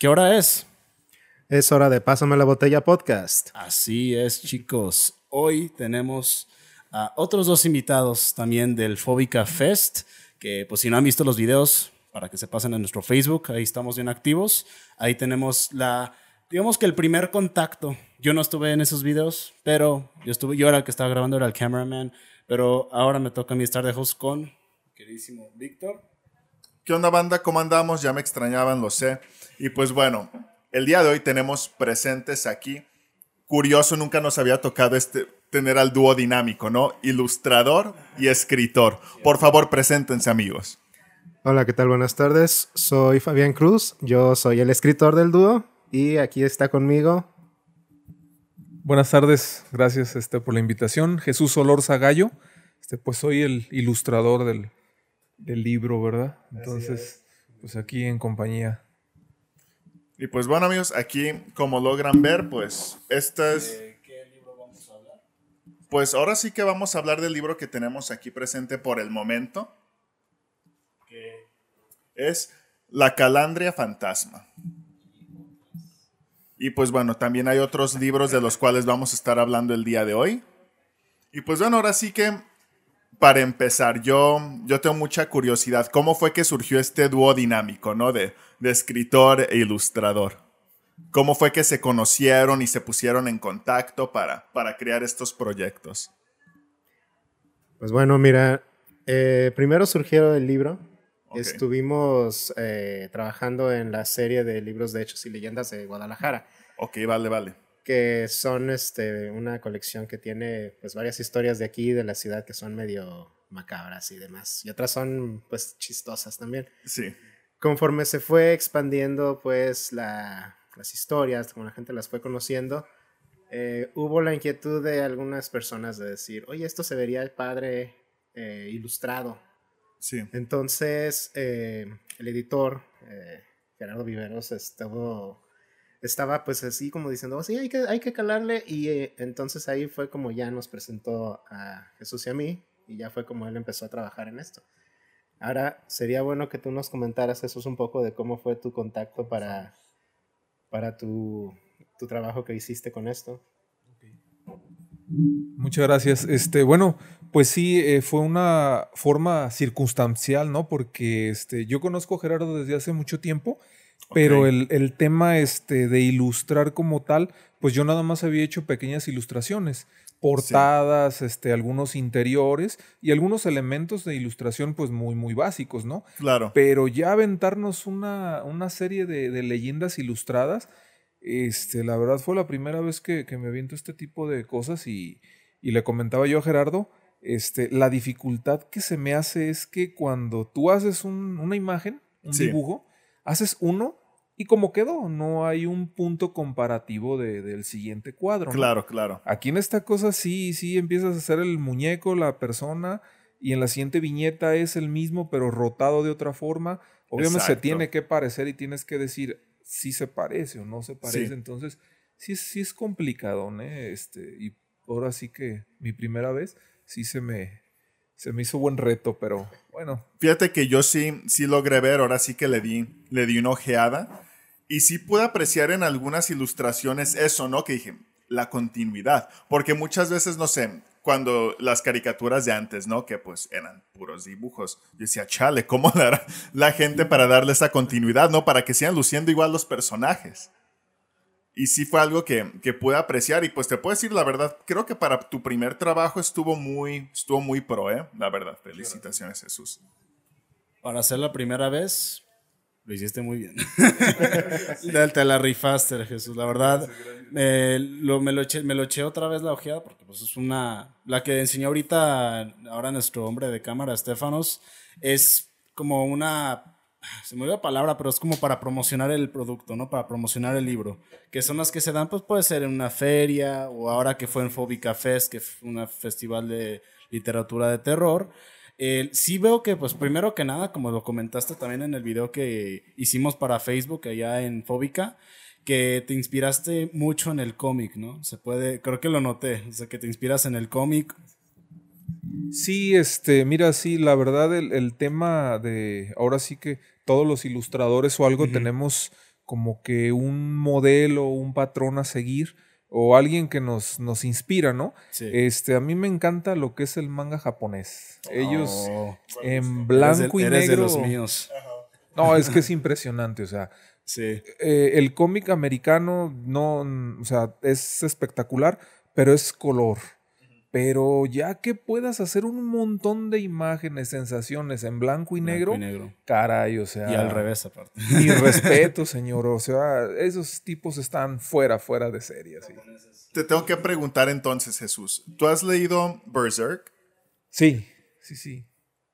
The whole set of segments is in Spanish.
¿Qué hora es? Es hora de Pásame la botella podcast. Así es, chicos. Hoy tenemos a otros dos invitados también del Fóbica Fest, que pues si no han visto los videos, para que se pasen a nuestro Facebook, ahí estamos bien activos. Ahí tenemos la, digamos que el primer contacto. Yo no estuve en esos videos, pero yo estuve, yo era el que estaba grabando, era el cameraman, pero ahora me toca a mí estar de host con queridísimo Víctor. ¿Qué onda banda? ¿Cómo andamos? Ya me extrañaban, lo sé. Y pues bueno, el día de hoy tenemos presentes aquí. Curioso, nunca nos había tocado este, tener al dúo dinámico, ¿no? Ilustrador y escritor. Por favor, preséntense amigos. Hola, ¿qué tal? Buenas tardes. Soy Fabián Cruz. Yo soy el escritor del dúo y aquí está conmigo. Buenas tardes, gracias este, por la invitación. Jesús Olorza Gallo. Este, pues soy el ilustrador del, del libro, ¿verdad? Entonces, pues aquí en compañía. Y pues bueno amigos, aquí como logran ver, pues esta es... qué libro vamos a hablar? Pues ahora sí que vamos a hablar del libro que tenemos aquí presente por el momento. Que es La Calandria Fantasma. Y pues bueno, también hay otros libros de los cuales vamos a estar hablando el día de hoy. Y pues bueno, ahora sí que para empezar, yo, yo tengo mucha curiosidad. ¿Cómo fue que surgió este dúo dinámico, ¿no? De, de escritor e ilustrador. ¿Cómo fue que se conocieron y se pusieron en contacto para, para crear estos proyectos? Pues bueno, mira, eh, primero surgió el libro. Estuvimos eh, trabajando en la serie de libros de hechos y leyendas de Guadalajara. Ok, vale, vale que son este, una colección que tiene pues, varias historias de aquí, de la ciudad, que son medio macabras y demás. Y otras son pues chistosas también. Sí. Conforme se fue expandiendo pues la, las historias, como la gente las fue conociendo, eh, hubo la inquietud de algunas personas de decir, oye, esto se vería el padre eh, ilustrado. Sí. Entonces, eh, el editor, Gerardo Viveros, estuvo estaba pues así como diciendo, oh, sí, hay que, hay que calarle. Y eh, entonces ahí fue como ya nos presentó a Jesús y a mí y ya fue como él empezó a trabajar en esto. Ahora sería bueno que tú nos comentaras, Jesús, un poco de cómo fue tu contacto para, para tu, tu trabajo que hiciste con esto. Muchas gracias. Este, bueno, pues sí, eh, fue una forma circunstancial, ¿no? Porque este, yo conozco a Gerardo desde hace mucho tiempo pero el, tema este, de ilustrar como tal, pues yo nada más había hecho pequeñas ilustraciones, portadas, este, algunos interiores y algunos elementos de ilustración pues muy, muy básicos, ¿no? Claro. Pero ya aventarnos una, una serie de, de, leyendas ilustradas, este, la verdad fue la primera vez que, que me aviento este tipo de cosas y, y le comentaba yo a Gerardo, este, la dificultad que se me hace es que cuando tú haces un, una imagen, un dibujo, haces uno y como quedó, no hay un punto comparativo de, del siguiente cuadro. Claro, claro. Aquí en esta cosa sí, sí empiezas a hacer el muñeco, la persona, y en la siguiente viñeta es el mismo, pero rotado de otra forma. Obviamente se tiene que parecer y tienes que decir si se parece o no se parece. Entonces, sí, sí es complicado, ¿no? Este, y ahora sí que mi primera vez sí se me, se me hizo buen reto, pero bueno. Fíjate que yo sí, sí logré ver, ahora sí que le di, le di una ojeada. Y sí pude apreciar en algunas ilustraciones eso, ¿no? Que dije, la continuidad. Porque muchas veces, no sé, cuando las caricaturas de antes, ¿no? Que pues eran puros dibujos. Yo decía, chale, ¿cómo dará la gente para darle esa continuidad, ¿no? Para que sigan luciendo igual los personajes y sí fue algo que, que pude apreciar y pues te puedo decir la verdad, creo que para tu primer trabajo estuvo muy, estuvo muy pro, ¿eh? La verdad, felicitaciones Jesús. Para ser la primera vez, lo hiciste muy bien. te la rifaste, Jesús. La verdad, lo, me, lo eché, me lo eché otra vez la ojeada porque pues es una... La que enseñó ahorita, ahora nuestro hombre de cámara, Estefanos, es como una se me olvidó la palabra, pero es como para promocionar el producto, ¿no? Para promocionar el libro. Que son las que se dan, pues puede ser en una feria o ahora que fue en Fóbica Fest, que fue un festival de literatura de terror. sí veo que, pues primero que nada, como lo comentaste también en el video que hicimos para Facebook allá en Fóbica, que te inspiraste mucho en el cómic, ¿no? Se puede, creo que lo noté, o sea, que te inspiras en el cómic, Sí, este, mira, sí, la verdad, el, tema de ahora sí que todos los ilustradores o algo tenemos como que un modelo, un patrón a seguir o alguien que nos, nos inspira, ¿no? Sí. Este, a mí me encanta lo que es el manga japonés. Ellos Oh, en eres de- blanco y eres de negro. los míos. No, es que es impresionante, o sea, Sí. eh, el cómic americano no, o sea, es espectacular, pero es color. Pero ya que puedas hacer un montón de imágenes, sensaciones en blanco y Blanco negro, y negro. caray, o sea. Y al revés, aparte. Mi respeto, señor. O sea, esos tipos están fuera, fuera de serie. así. Te tengo que preguntar entonces, Jesús. ¿Tú has leído Berserk? Sí, sí, sí.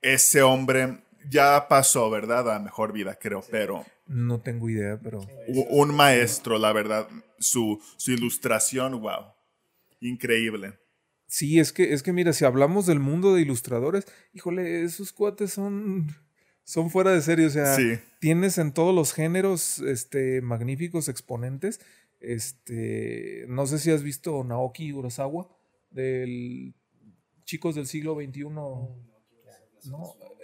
Ese hombre ya pasó, ¿verdad? A mejor vida, creo, pero No tengo idea, pero. un maestro, la verdad. Su, su ilustración, wow. Increíble. Sí, es que, es que mira, si hablamos del mundo de ilustradores, híjole, esos cuates son, son fuera de serie. O sea, Sí. tienes en todos los géneros este, magníficos exponentes. Este, no sé si has visto Naoki Urasawa, del Chicos del siglo XXI. No,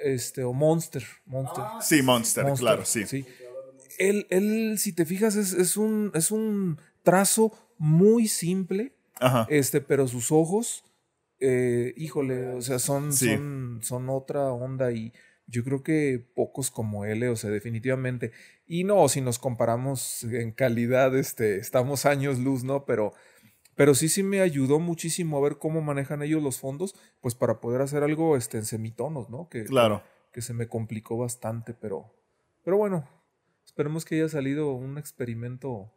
este, o Monster. Monster. Sí, Monster, Monster, claro, sí. Él, él, si te fijas, es, es un, es un trazo muy simple, Ajá. este, pero sus ojos, eh, híjole, o sea, son, Sí. son, son otra onda y yo creo que pocos como él, eh, o sea, definitivamente. Y no, si nos comparamos en calidad, este, estamos años luz, ¿no? Pero, pero sí, sí me ayudó muchísimo a ver cómo manejan ellos los fondos, pues para poder hacer algo este, en semitonos, ¿no? Que, Claro. que se me complicó bastante, pero, pero bueno, esperemos que haya salido un experimento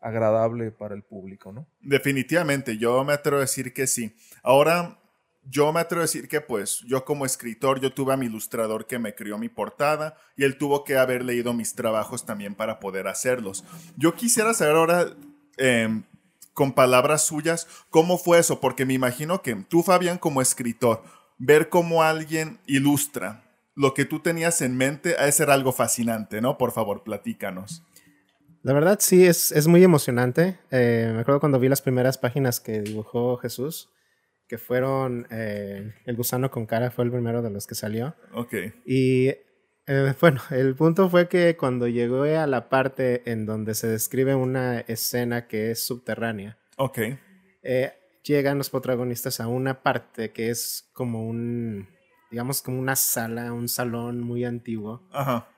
agradable para el público, ¿no? Definitivamente, yo me atrevo a decir que sí. Ahora, yo me atrevo a decir que pues yo como escritor, yo tuve a mi ilustrador que me crió mi portada y él tuvo que haber leído mis trabajos también para poder hacerlos. Yo quisiera saber ahora, em, con palabras suyas, cómo fue eso, porque me imagino que tú, Fabián, como escritor, ver cómo alguien ilustra lo que tú tenías en mente, ha de ser algo fascinante, ¿no? Por favor, platícanos. La verdad sí, es, es muy emocionante. Eh, me acuerdo cuando vi las primeras páginas que dibujó Jesús, que fueron eh, El gusano con cara, fue el primero de los que salió. Ok. Y eh, bueno, el punto fue que cuando llegué a la parte en donde se describe una escena que es subterránea, Ok. llegan los protagonistas a una parte que es como un, digamos, como una sala, un salón muy antiguo. Ajá.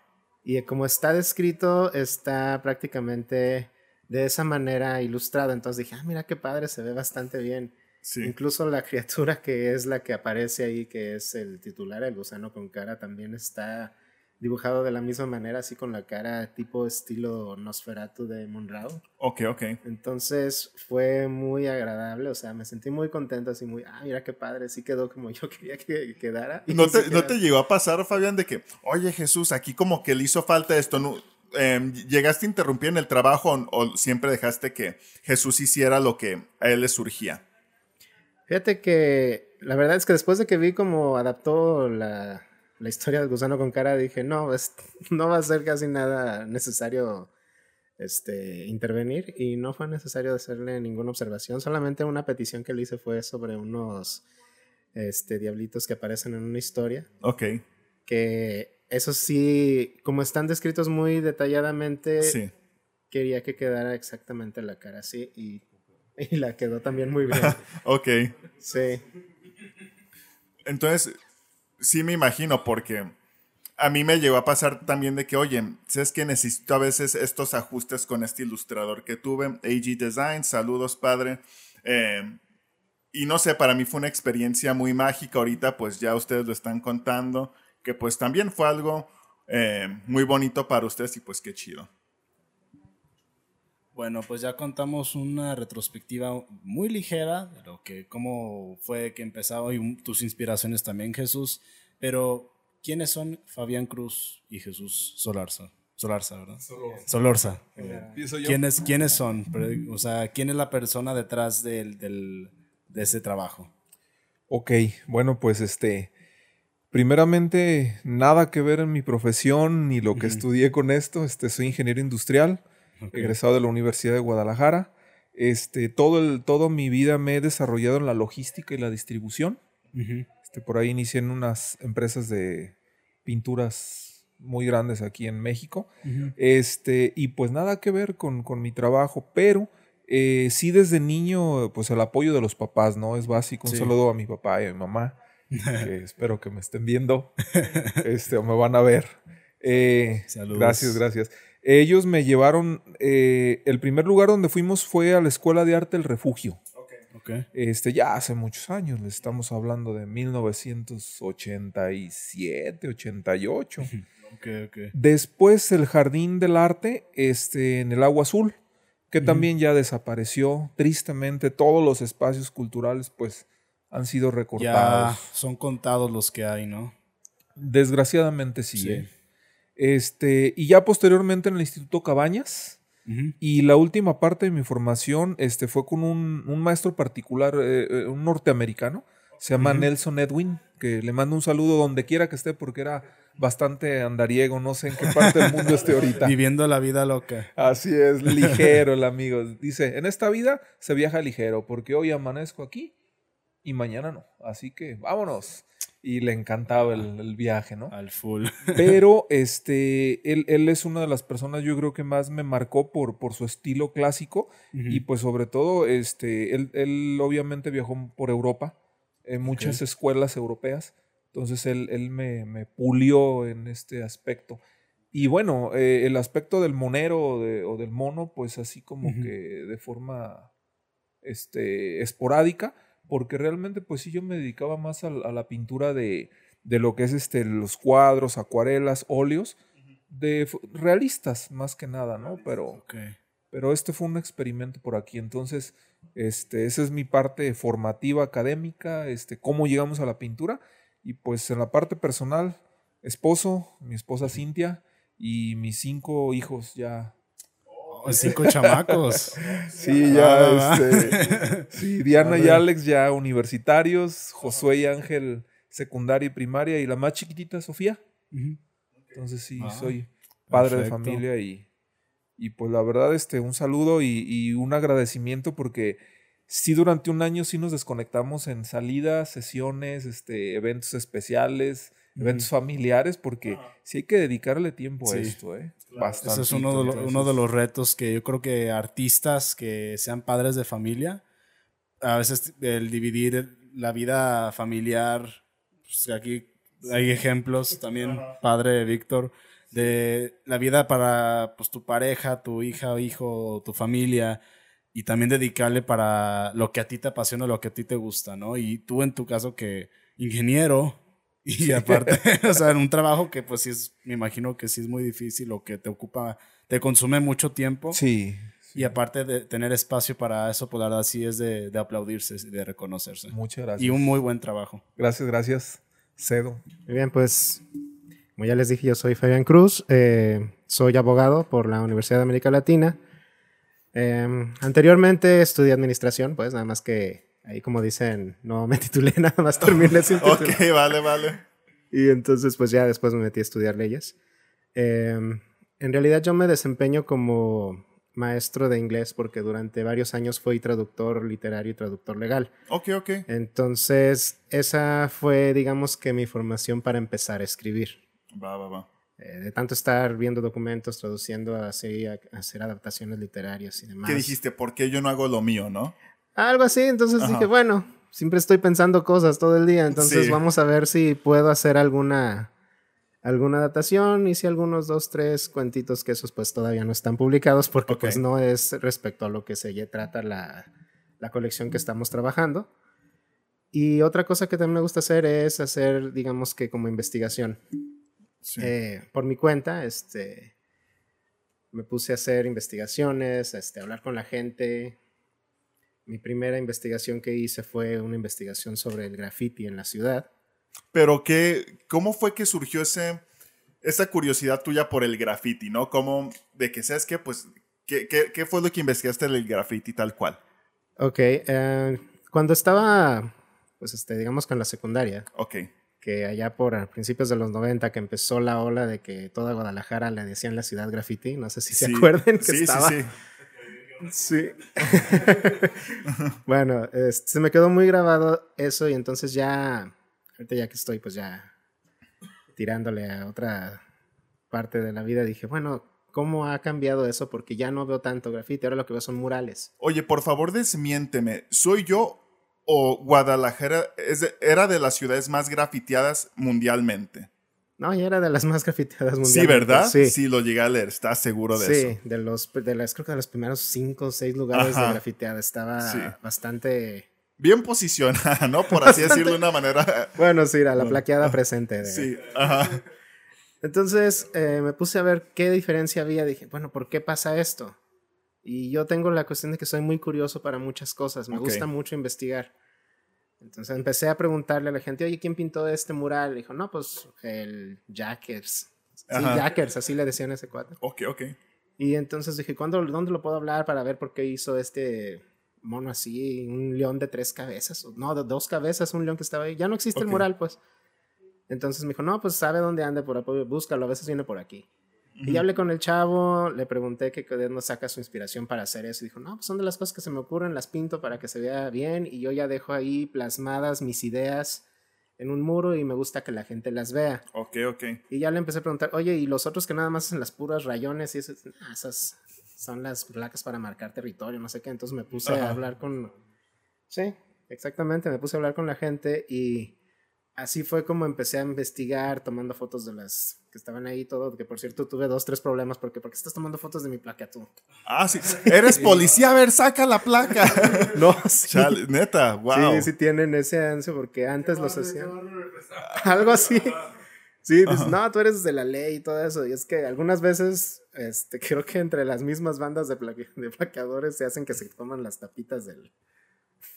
Y como está descrito, está prácticamente de esa manera ilustrado. Entonces dije, ah, mira qué padre, se ve bastante bien. Sí. Incluso la criatura que es la que aparece ahí, que es el titular, el gusano con cara, también está dibujado de la misma manera, así con la cara tipo estilo Nosferatu de Monrao. Ok, ok. Entonces fue muy agradable, o sea, me sentí muy contento, así muy, ah, mira qué padre, sí quedó como yo quería que quedara. ¿No te, ¿No te llegó a pasar, Fabián, de que, oye Jesús, aquí como que le hizo falta esto? ¿no? Em, ¿Llegaste a interrumpir en el trabajo o, o siempre dejaste que Jesús hiciera lo que a él le surgía? Fíjate que la verdad es que después de que vi cómo adaptó la, la historia del gusano con cara, dije, no, es- no va a ser casi nada necesario este, intervenir y no fue necesario hacerle ninguna observación, solamente una petición que le hice fue sobre unos este, diablitos que aparecen en una historia, Ok, que eso sí, como están descritos muy detalladamente, sí. quería que quedara exactamente la cara así y, y la quedó también muy bien. Ok. Sí. Entonces, sí me imagino, porque a mí me llegó a pasar también de que, oye, ¿sabes que necesito a veces estos ajustes con este ilustrador que tuve? AG Design, saludos, padre. Eh, y no sé, para mí fue una experiencia muy mágica. Ahorita, pues ya ustedes lo están contando, que pues también fue algo eh, muy bonito para ustedes y pues qué chido. Bueno, pues ya contamos una retrospectiva muy ligera de lo que cómo fue que empezaba y tus inspiraciones también, Jesús. Pero ¿quiénes son Fabián Cruz y Jesús Solarza? Solarza, ¿verdad? Solorza. Empiezo yo. ¿Quiénes, ¿Quiénes son? O sea, ¿quién es la persona detrás del, del- de ese trabajo? Ok, bueno, pues este, primeramente, nada que ver en mi profesión ni lo que estudié con esto. Este, soy ingeniero industrial, Egresado de la Universidad de Guadalajara. Este, todo el, toda mi vida me he desarrollado en la logística y la distribución. Este, por ahí inicié en unas empresas de pinturas muy grandes aquí en México. Este, y pues nada que ver con, con mi trabajo, pero eh, sí desde niño, pues el apoyo de los papás, ¿no? Es básico. Un Sí. saludo a mi papá y a mi mamá, que espero que me estén viendo, este, o me van a ver. Eh, Saludos. Gracias, gracias. Ellos me llevaron, eh, el primer lugar donde fuimos fue a la Escuela de Arte El Refugio. Ok. Este, ya hace muchos años, le estamos hablando de 1987, 88. Ok, ok. Después el Jardín del Arte, este, en el Agua Azul, que también ya desapareció. Tristemente, todos los espacios culturales, pues, han sido Ya recortados. son contados los que hay, ¿no? Desgraciadamente sí. Sí. ¿eh? Este, y ya posteriormente en el Instituto Cabañas. Y la última parte de mi formación este, fue con un, un maestro particular, eh, eh, un norteamericano, se llama Nelson Edwin, que le mando un saludo donde quiera que esté porque era bastante andariego, no sé en qué parte del mundo esté ahorita. Viviendo la vida loca. Así es, ligero el amigo. Dice, en esta vida se viaja ligero porque hoy amanezco aquí y mañana no. Así que vámonos. Y le encantaba el, el viaje, ¿no? Al full. Pero este, él, él es una de las personas yo creo que más me marcó por, por su estilo clásico y pues sobre todo este, él, él obviamente viajó por Europa, en muchas escuelas europeas, entonces él, él me, me pulió en este aspecto. Y bueno, eh, el aspecto del monero o, de- o del mono, pues así como que de forma este, esporádica, porque realmente pues sí yo me dedicaba más a, a la pintura de, de lo que es este, los cuadros, acuarelas, óleos, de realistas más que nada, ¿no? Pero, Ok. pero este fue un experimento por aquí, entonces este, esa es mi parte formativa académica, este, cómo llegamos a la pintura y pues en la parte personal, esposo, mi esposa Cintia y mis cinco hijos ya cinco chamacos. Sí, Ah, ya, este. Sí, Diana y Alex ya universitarios, Josué y Ángel secundaria y primaria, y la más chiquitita, Sofía. Entonces sí, Ah, soy padre de familia y, y pues la verdad, este, un saludo y, y un agradecimiento porque sí durante un año sí nos desconectamos en salidas, sesiones, este, eventos especiales, eventos familiares, porque sí hay que dedicarle tiempo a Sí. esto, ¿eh? Ese Bastante. es uno de, lo- uno de los retos que yo creo que artistas que sean padres de familia, a veces el dividir la vida familiar, pues aquí hay ejemplos también, padre Víctor, de la vida para pues, tu pareja, tu hija o hijo, tu familia, y también dedicarle para lo que a ti te apasiona, lo que a ti te gusta, ¿no? Y tú en tu caso que ingeniero, y aparte, o sea, en un trabajo que pues sí es, me imagino que sí es muy difícil o que te ocupa, te consume mucho tiempo. Sí. Y aparte de tener espacio para eso, pues la verdad sí es de, de aplaudirse, de reconocerse. Muchas gracias. Y un muy buen trabajo. Gracias, gracias. Cedo. Muy bien, pues como ya les dije, yo soy Fabián Cruz, eh, soy abogado por la Universidad de América Latina. Eh, anteriormente estudié administración, pues nada más que ahí como dicen, no me titulé, nada más terminé sin. Ok, vale, vale. Y entonces pues ya después me metí a estudiar leyes. Eh, en realidad yo me desempeño como maestro de inglés porque durante varios años fui traductor literario y traductor legal. Ok, ok. Entonces esa fue digamos que mi formación para empezar a escribir. Va, va, va. Eh, de tanto estar viendo documentos, traduciendo, así, a, a hacer adaptaciones literarias y demás. ¿Qué dijiste? ¿Por qué yo no hago lo mío, no? Algo así, entonces Ajá. dije, bueno, siempre estoy pensando cosas todo el día, entonces Sí. vamos a ver si puedo hacer alguna, alguna adaptación. Hice algunos dos, tres cuentitos que esos pues todavía no están publicados porque pues no es respecto a lo que se trata la, la colección que estamos trabajando. Y otra cosa que también me gusta hacer es hacer, digamos que como investigación. Sí. Eh, por mi cuenta, este, me puse a hacer investigaciones, este, hablar con la gente. Mi primera investigación que hice fue una investigación sobre el graffiti en la ciudad. Pero qué, ¿cómo fue que surgió ese, esa curiosidad tuya por el graffiti, no? ¿Cómo, de que sabes qué, pues, ¿qué, qué, qué fue lo que investigaste del graffiti tal cual? Ok, eh, cuando estaba, pues, este, digamos con la secundaria, Ok. que allá por principios de los 90 que empezó la ola de que toda Guadalajara le decían la ciudad graffiti, no sé si se acuerdan que sí, estaba. Sí, sí, Sí. bueno, se me quedó muy grabado eso y entonces ya, ahorita ya que estoy pues ya tirándole a otra, parte de la vida dije, bueno, ¿cómo ha cambiado eso? Porque ya no veo tanto graffiti, ahora lo que veo son murales. Oye, por favor, desmiénteme. ¿Soy yo o Guadalajara era de las ciudades más grafiteadas mundialmente? No, ya era de las más grafiteadas mundiales. Sí, ¿verdad? Sí. lo llegué a leer. ¿Estás seguro de Sí, eso? de los, de las, creo que de los primeros cinco o seis lugares Ajá. de grafiteada. Estaba Sí. bastante... Bien posicionada, ¿no? Por así decirlo de una manera. Bueno, sí, era la plaqueada presente. de- Sí, ajá. Entonces eh, me puse a ver qué diferencia había. Dije, bueno, ¿por qué pasa esto? Y yo tengo la cuestión de que soy muy curioso para muchas cosas. Me gusta mucho investigar. Entonces empecé a preguntarle a la gente, oye, ¿quién pintó este mural? dijo, no, pues el Jackers. Sí. Jackers, así le decían a ese cuate. Ok, ok. Y entonces dije, ¿cuándo, ¿dónde lo puedo hablar para ver por qué hizo este mono así? Un león de tres cabezas. No, de dos cabezas, un león que estaba ahí. Ya no existe el mural, pues. Entonces me dijo, no, pues sabe dónde anda, por ahí, búscalo, a veces viene por aquí. Y hablé con el chavo, le pregunté que de dónde saca su inspiración para hacer eso. Y dijo, no, pues son de las cosas que se me ocurren, las pinto para que se vea bien. Y yo ya dejo ahí plasmadas mis ideas en un muro y me gusta que la gente las vea. Ok, ok. Y ya le empecé a preguntar, oye, ¿y los otros que nada más hacen las puras rayones? Y eso, "Ah, esas son las placas para marcar territorio, no sé qué. Entonces me puse a hablar con... Sí, exactamente, me puse a hablar con la gente y así fue como empecé a investigar, tomando fotos de las que estaban ahí, todo, que por cierto tuve dos, tres problemas, porque ¿por qué estás tomando fotos de mi placa tú? Ah, sí. Eres policía, a ver, saca la placa. No, sí. Chale, neta, wow. Sí, sí tienen ese ansia porque antes los hacían. Algo así. Sí, dices, no, tú eres de la ley y todo eso. Y es que algunas veces, este, creo que entre las mismas bandas de, plaque- de plaqueadores se hacen que se toman las tapitas del,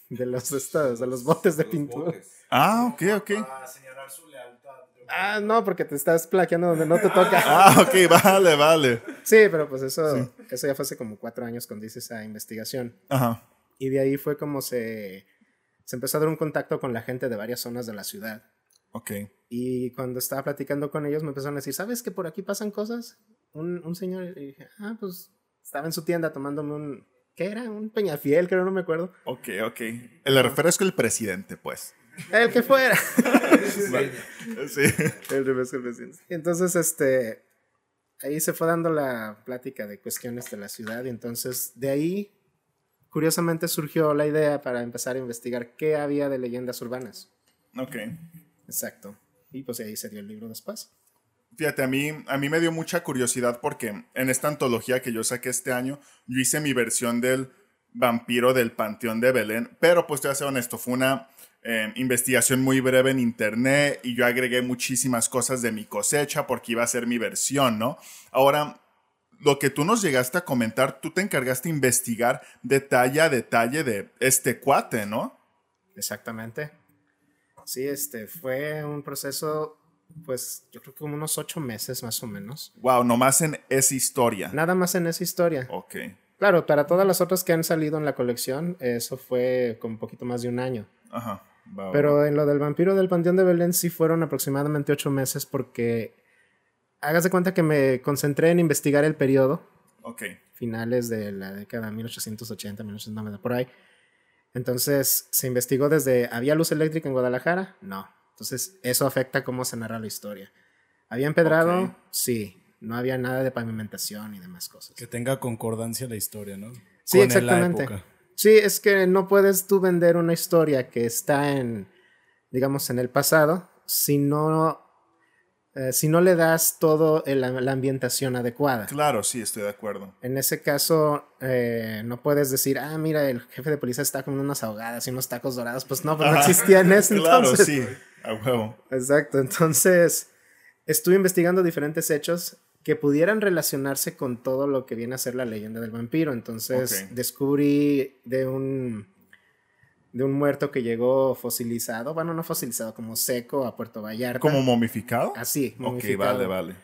de los estos, de los botes de pintura. Ah, ok, ok. Para señalar su lealtad. Ah, no, porque te estás plaqueando donde no te toca. Ah, ok, vale, vale. Sí, pero pues eso, eso ya fue hace como cuatro años cuando hice esa investigación. Ajá. Y de ahí fue como se, se empezó a dar un contacto con la gente de varias zonas de la ciudad. Ok. Y cuando estaba platicando con ellos me empezaron a decir, ¿sabes que por aquí pasan cosas? Un, un señor, y dije, ah, pues estaba en su tienda tomándome un, ¿qué era? Un peñafiel, creo, no me acuerdo. Ok, ok. El refresco el presidente, pues. El que fuera. Sí. el refresco del presidente. Entonces, este, ahí se fue dando la plática de cuestiones de la ciudad y entonces de ahí, curiosamente, surgió la idea para empezar a investigar qué había de leyendas urbanas. Ok. Exacto. Y pues ahí se dio el libro después. Fíjate, a mí, a mí me dio mucha curiosidad porque en esta antología que yo saqué este año, yo hice mi versión del vampiro del Panteón de Belén, pero pues te voy a ser honesto, fue una eh, investigación muy breve en internet y yo agregué muchísimas cosas de mi cosecha porque iba a ser mi versión, ¿no? Ahora, lo que tú nos llegaste a comentar, tú te encargaste de investigar detalle a detalle de este cuate, ¿no? Exactamente. Sí, este fue un proceso, pues yo creo que como unos ocho meses más o menos. Wow, nomás en esa historia. Nada más en esa historia. Ok. Claro, para todas las otras que han salido en la colección, eso fue con un poquito más de un año. Ajá. Pero en lo del vampiro del Panteón de Belén sí fueron aproximadamente ocho meses porque hagas de cuenta que me concentré en investigar el periodo, Ok. finales de la década 1880, 1890, por ahí. Entonces se investigó desde, ¿había luz eléctrica en Guadalajara? No. Entonces eso afecta cómo se narra la historia. ¿Había empedrado? Sí. No había nada de pavimentación y demás cosas. Que tenga concordancia la historia, ¿no? Sí, Con la exactamente. época. Sí, es que no puedes tú vender una historia que está en, digamos, en el pasado si no, eh, si no le das todo el- la ambientación adecuada. Claro, sí, estoy de acuerdo. En ese caso, eh, no puedes decir, ah, mira, el jefe de policía está comiendo unas ahogadas y unos tacos dorados. Pues no, pues no existía en ese Claro, entonces. sí, a huevo. Exacto, entonces estuve investigando diferentes hechos que pudieran relacionarse con todo lo que viene a ser la leyenda del vampiro. Entonces Ok. descubrí de un de un muerto que llegó fosilizado, bueno, no fosilizado, como seco a Puerto Vallarta. ¿Como momificado? Así, Ok, momificado. vale, vale.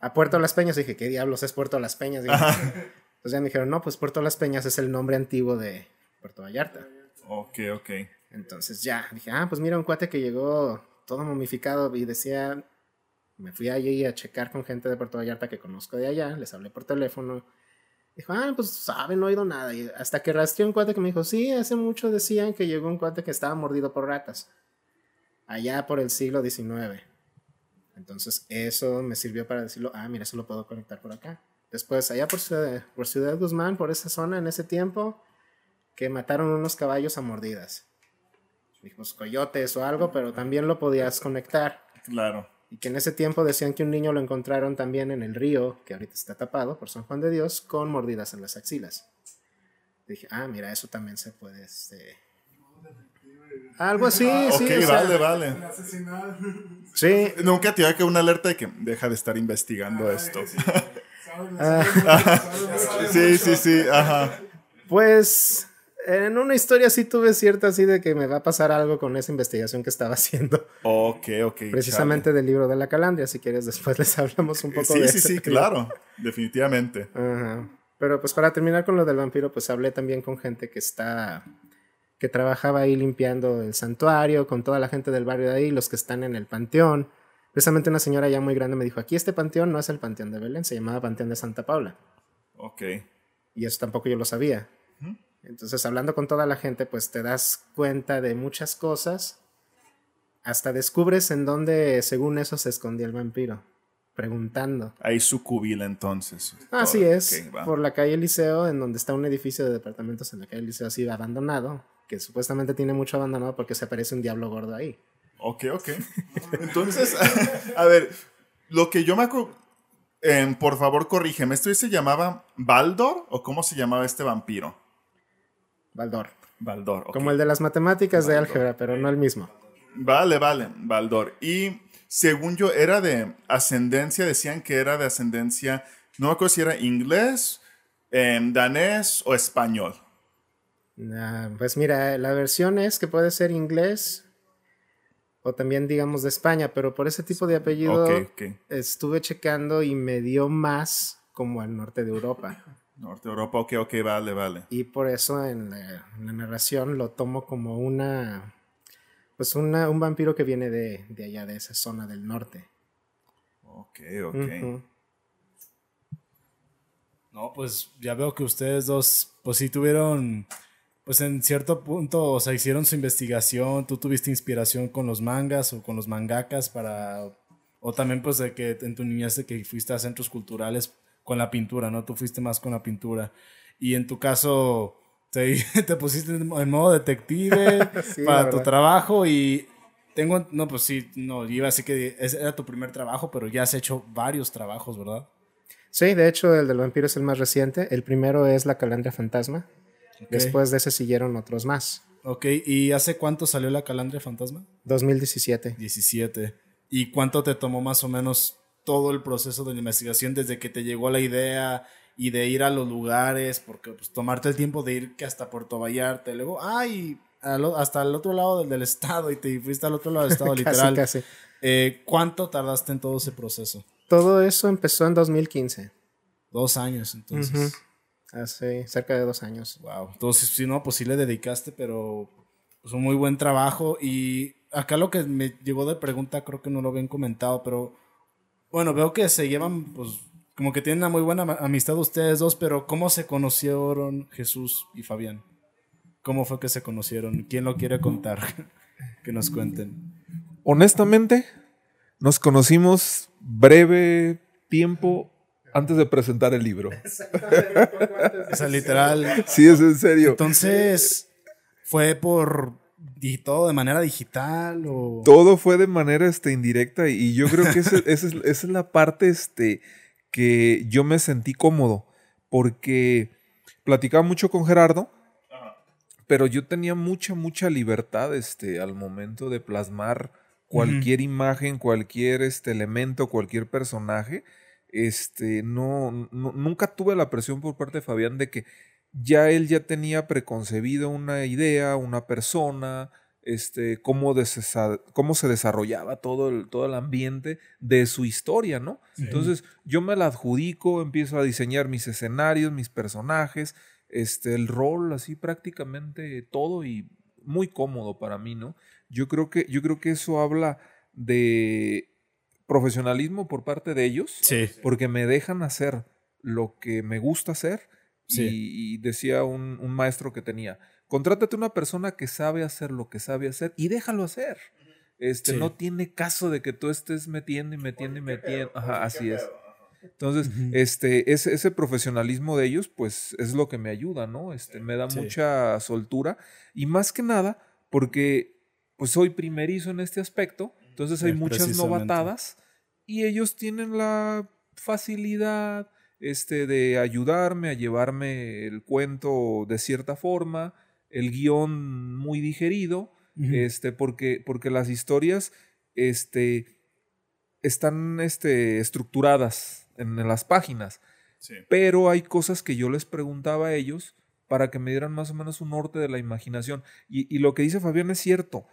A Puerto Las Peñas, dije, ¿qué diablos es Puerto Las Peñas? Dije, Entonces ya me dijeron, no, pues Puerto Las Peñas es el nombre antiguo de Puerto Vallarta. Ok, ok. Entonces ya, dije, ah, pues mira, un cuate que llegó todo momificado y decía, me fui allí a checar con gente de Puerto Vallarta que conozco de allá, les hablé por teléfono. Dijo, ah, pues saben, no he oído nada. Y hasta que rastreé un cuate que me dijo, sí, hace mucho decían que llegó un cuate que estaba mordido por ratas. Allá por el siglo XIX. Entonces eso me sirvió para decirlo, ah, mira, eso lo puedo conectar por acá. Después, allá por Ciudad, por Ciudad Guzmán, por esa zona, en ese tiempo, que mataron unos caballos a mordidas. Dijimos coyotes o algo, pero también lo podías conectar. Claro. Y que en ese tiempo decían que un niño lo encontraron también en el río, que ahorita está tapado por San Juan de Dios, con mordidas en las axilas. Dije, ah, mira, eso también se puede. Este... Algo así, sí. ok, o sea, vale, vale. Sí, Nunca te que una alerta de que deja de estar investigando esto. sí, sí, sí, ajá. pues en una historia sí tuve cierta así de que me va a pasar algo con esa investigación que estaba haciendo. Ok, ok. Precisamente del libro de la calandria, si quieres después les hablamos un poco Sí, de sí, sí, libro. claro. Definitivamente. Ajá. Pero pues para terminar con lo del vampiro, pues hablé también con gente que está, que trabajaba ahí limpiando el santuario, con toda la gente del barrio de ahí, los que están en el panteón. Precisamente una señora ya muy grande me dijo, aquí este panteón no es el panteón de Belén, se llamaba Panteón de Santa Paula. Ok. Y eso tampoco yo lo sabía. Entonces, hablando con toda la gente, pues te das cuenta de muchas cosas. Hasta descubres en dónde, según eso, se escondía el vampiro. Preguntando. Ahí su cubila entonces. Así es, por la calle Liceo, en donde está un edificio de departamentos en la calle Liceo así abandonado, que supuestamente tiene mucho abandonado porque se aparece un diablo gordo ahí. Ok, ok. Entonces, a ver, lo que yo me acuerdo. em, por favor, corrígeme. ¿Esto se llamaba Baldor o cómo se llamaba este vampiro? Baldor. Baldor. Como el de las matemáticas de álgebra, pero no el mismo. Vale, vale, Baldor. Y según yo, era de ascendencia, decían que era de ascendencia, no me acuerdo si era inglés, em, danés o español. Ah, pues mira, la versión es que puede ser inglés o también digamos de España, pero por ese tipo de apellido estuve checando y me dio más como al norte de Europa. Norte de Europa, ok, ok, vale, vale. Y por eso en la, en la narración lo tomo como una, pues una, un vampiro que viene de, de allá, de esa zona del norte. Ok, ok. No, pues ya veo que ustedes dos, pues sí tuvieron, pues en cierto punto, o sea, hicieron su investigación, tú tuviste inspiración con los mangas o con los mangakas para, o también pues de que en tu niñez de que fuiste a centros culturales con la pintura, ¿no? Tú fuiste más con la pintura. Y en tu caso, te, te pusiste en modo detective Sí, para tu trabajo y tengo, no, pues sí, no, iba así que ese era tu primer trabajo, pero ya has hecho varios trabajos, ¿verdad? Sí, de hecho el del vampiro es el más reciente. El primero es la calandria fantasma. Después de ese siguieron otros más. Ok, ¿y hace cuánto salió la Calandria Fantasma? 2017. 17. ¿Y cuánto te tomó más o menos todo el proceso de la investigación desde que te llegó la idea y de ir a los lugares? Porque pues, tomarte el tiempo de ir que hasta Puerto Vallarta y luego, ay, hasta el otro lado del, del estado y te fuiste al otro lado del estado, literal. casi. Eh, ¿Cuánto tardaste en todo ese proceso? Todo eso empezó en 2015. Dos años, entonces. Ujú. Hace cerca de dos años. Wow. Entonces, si no, pues sí le dedicaste, pero pues un muy buen trabajo. Y acá lo que me llegó de pregunta, creo que no lo habían comentado, pero bueno, veo que se llevan, pues, como que tienen una muy buena amistad ustedes dos, pero ¿cómo se conocieron Jesús y Fabián? ¿Cómo fue que se conocieron? ¿Quién lo quiere contar? que nos cuenten. Honestamente, nos conocimos breve tiempo antes de presentar el libro. O sea, literal. Sí, es en serio. Entonces, ¿fue por di- todo de manera digital o...? Todo fue de manera este, indirecta y yo creo que ese- esa es, esa es la parte este, que yo me sentí cómodo porque platicaba mucho con Gerardo, pero yo tenía mucha, mucha libertad este, al momento de plasmar cualquier imagen, cualquier este, elemento, cualquier personaje. Este, no, no- nunca tuve la presión por parte de Fabián de que ya él ya tenía preconcebido una idea, una persona, este, cómo, cómo se desarrollaba todo el, todo el ambiente de su historia, ¿no? Entonces yo me la adjudico, empiezo a diseñar mis escenarios, mis personajes, este, el rol, así prácticamente todo y muy cómodo para mí, ¿no? Yo creo que, yo creo que eso habla de profesionalismo por parte de ellos, Sí. porque me dejan hacer lo que me gusta hacer. Sí. Y, y decía un, un maestro que tenía, contrátate una persona que sabe hacer lo que sabe hacer y déjalo hacer. Este, Sí. no tiene caso de que tú estés metiendo y metiendo y metiendo. Ajá, así es. Entonces, este, ese, ese profesionalismo de ellos, pues, es lo que me ayuda, ¿no? Este, me da Sí. mucha soltura. Y más que nada, porque pues soy primerizo en este aspecto. Entonces hay Sí, muchas novatadas. Y ellos tienen la facilidad este, de ayudarme a llevarme el cuento de cierta forma, el guion muy digerido, este, porque, porque las historias este, están este, estructuradas en, las páginas, Sí. pero hay cosas que yo les preguntaba a ellos para que me dieran más o menos un norte de la imaginación. Y, y lo que dice Fabián es cierto.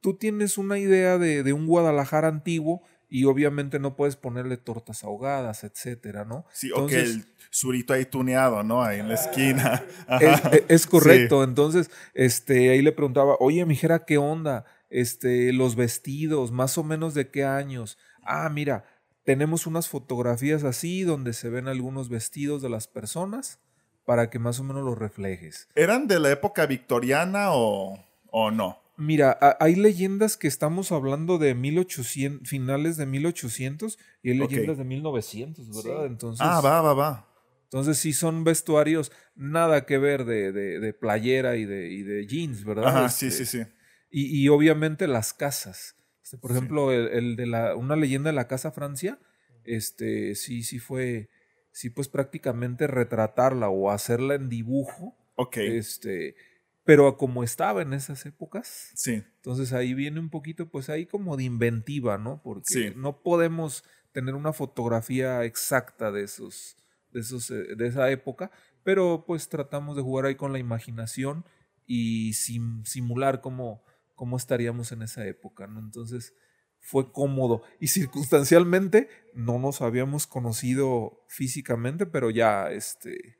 Tú tienes una idea de, de un Guadalajara antiguo y obviamente no puedes ponerle tortas ahogadas, etcétera, ¿no? Sí, o que Entonces- el surito ahí tuneado, ¿no? Ahí en la esquina. es, es correcto. Entonces, este, ahí le preguntaba, oye, mijera, ¿qué onda? Este, los vestidos, más o menos de qué años. Ah, mira, tenemos unas fotografías así donde se ven algunos vestidos de las personas para que más o menos los reflejes. ¿Eran de la época victoriana o, o no? Mira, hay leyendas que estamos hablando de 1800, finales de 1800 y hay leyendas de 1900, ¿verdad? Entonces, Ah, va, va, va. entonces sí son vestuarios nada que ver de, de- de playera y de, y de jeans, ¿verdad? Ajá, Este, sí, sí, sí. Y, y obviamente las casas. Este, por Sí. ejemplo, el, el de la, una leyenda de la Casa Francia, este, sí, sí fue, sí, pues prácticamente retratarla o hacerla en dibujo, Ok. este, pero a como estaba en esas épocas. Sí. Entonces ahí viene un poquito, pues ahí como de inventiva, ¿no? Porque Sí. no podemos tener una fotografía exacta de esos, de esos, eh, de esa época, pero pues tratamos de jugar ahí con la imaginación y sim- simular cómo, cómo estaríamos en esa época, ¿no? Entonces fue cómodo y circunstancialmente no nos habíamos conocido físicamente, pero ya este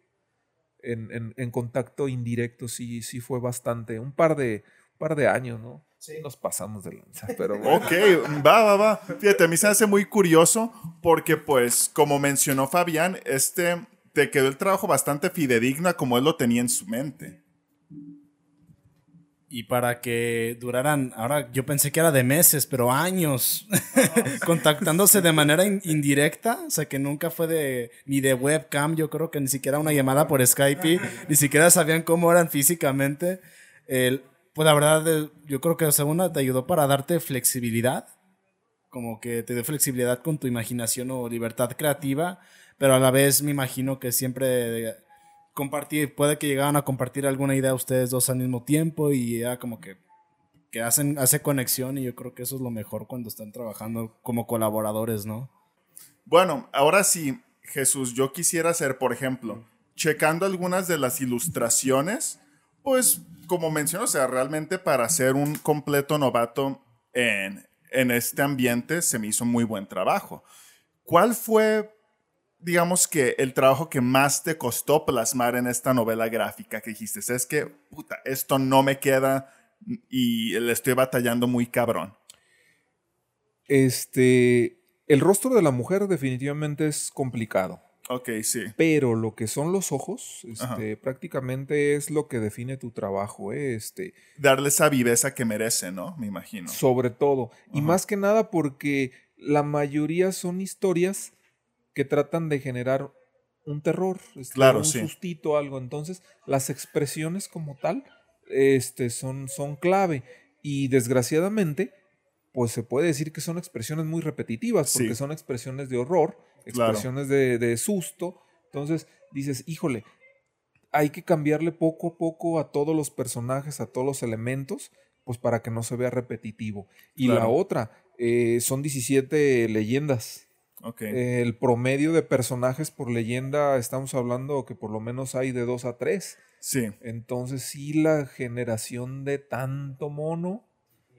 en, en- en contacto indirecto sí, sí fue bastante, un par de, un par de años, ¿no? Sí. Nos pasamos de lanza, pero bueno. Ok, va, va, va. Fíjate, a mí se hace muy curioso porque, pues, como mencionó Fabián, este te quedó el trabajo bastante fidedigna como él lo tenía en su mente. Y para que duraran, ahora yo pensé que era de meses, pero años, contactándose de manera in- indirecta, o sea que nunca fue de ni de webcam, yo creo que ni siquiera una llamada por Skype, ni siquiera sabían cómo eran físicamente. El, pues la verdad, eh, yo creo que segunda te ayudó para darte flexibilidad, como que te dio flexibilidad con tu imaginación o libertad creativa, pero a la vez me imagino que siempre compartir, puede que llegaran a compartir alguna idea ustedes dos al mismo tiempo y era como que, que hacen, hace conexión y yo creo que eso es lo mejor cuando están trabajando como colaboradores, ¿no? Bueno, ahora sí, Jesús, yo quisiera hacer, por ejemplo, checando algunas de las ilustraciones, pues como menciono, o sea, realmente para ser un completo novato en, en este ambiente se me hizo muy buen trabajo. ¿Cuál fue, digamos que, el trabajo que más te costó plasmar en esta novela gráfica que dijiste? Es que, puta, esto no me queda y le estoy batallando muy cabrón. Este, el rostro de la mujer definitivamente es complicado, Ok, sí. pero lo que son los ojos, este, prácticamente es lo que define tu trabajo, ¿eh? este, Darle esa viveza que merece, ¿no? Me imagino. sobre todo. Y más que nada porque la mayoría son historias que tratan de generar un terror, este, Claro, un sí. sustito, algo. Entonces, las expresiones como tal este, son, son clave. Y desgraciadamente, pues se puede decir que son expresiones muy repetitivas, porque Sí. son expresiones de horror, Claro. expresiones de, de susto. Entonces, dices, híjole, hay que cambiarle poco a poco a todos los personajes, a todos los elementos, pues para que no se vea repetitivo. Y la otra, eh, son 17 leyendas. Ok. El promedio de personajes por leyenda, estamos hablando que por lo menos hay de 2 a 3. sí. Entonces sí, la generación de tanto mono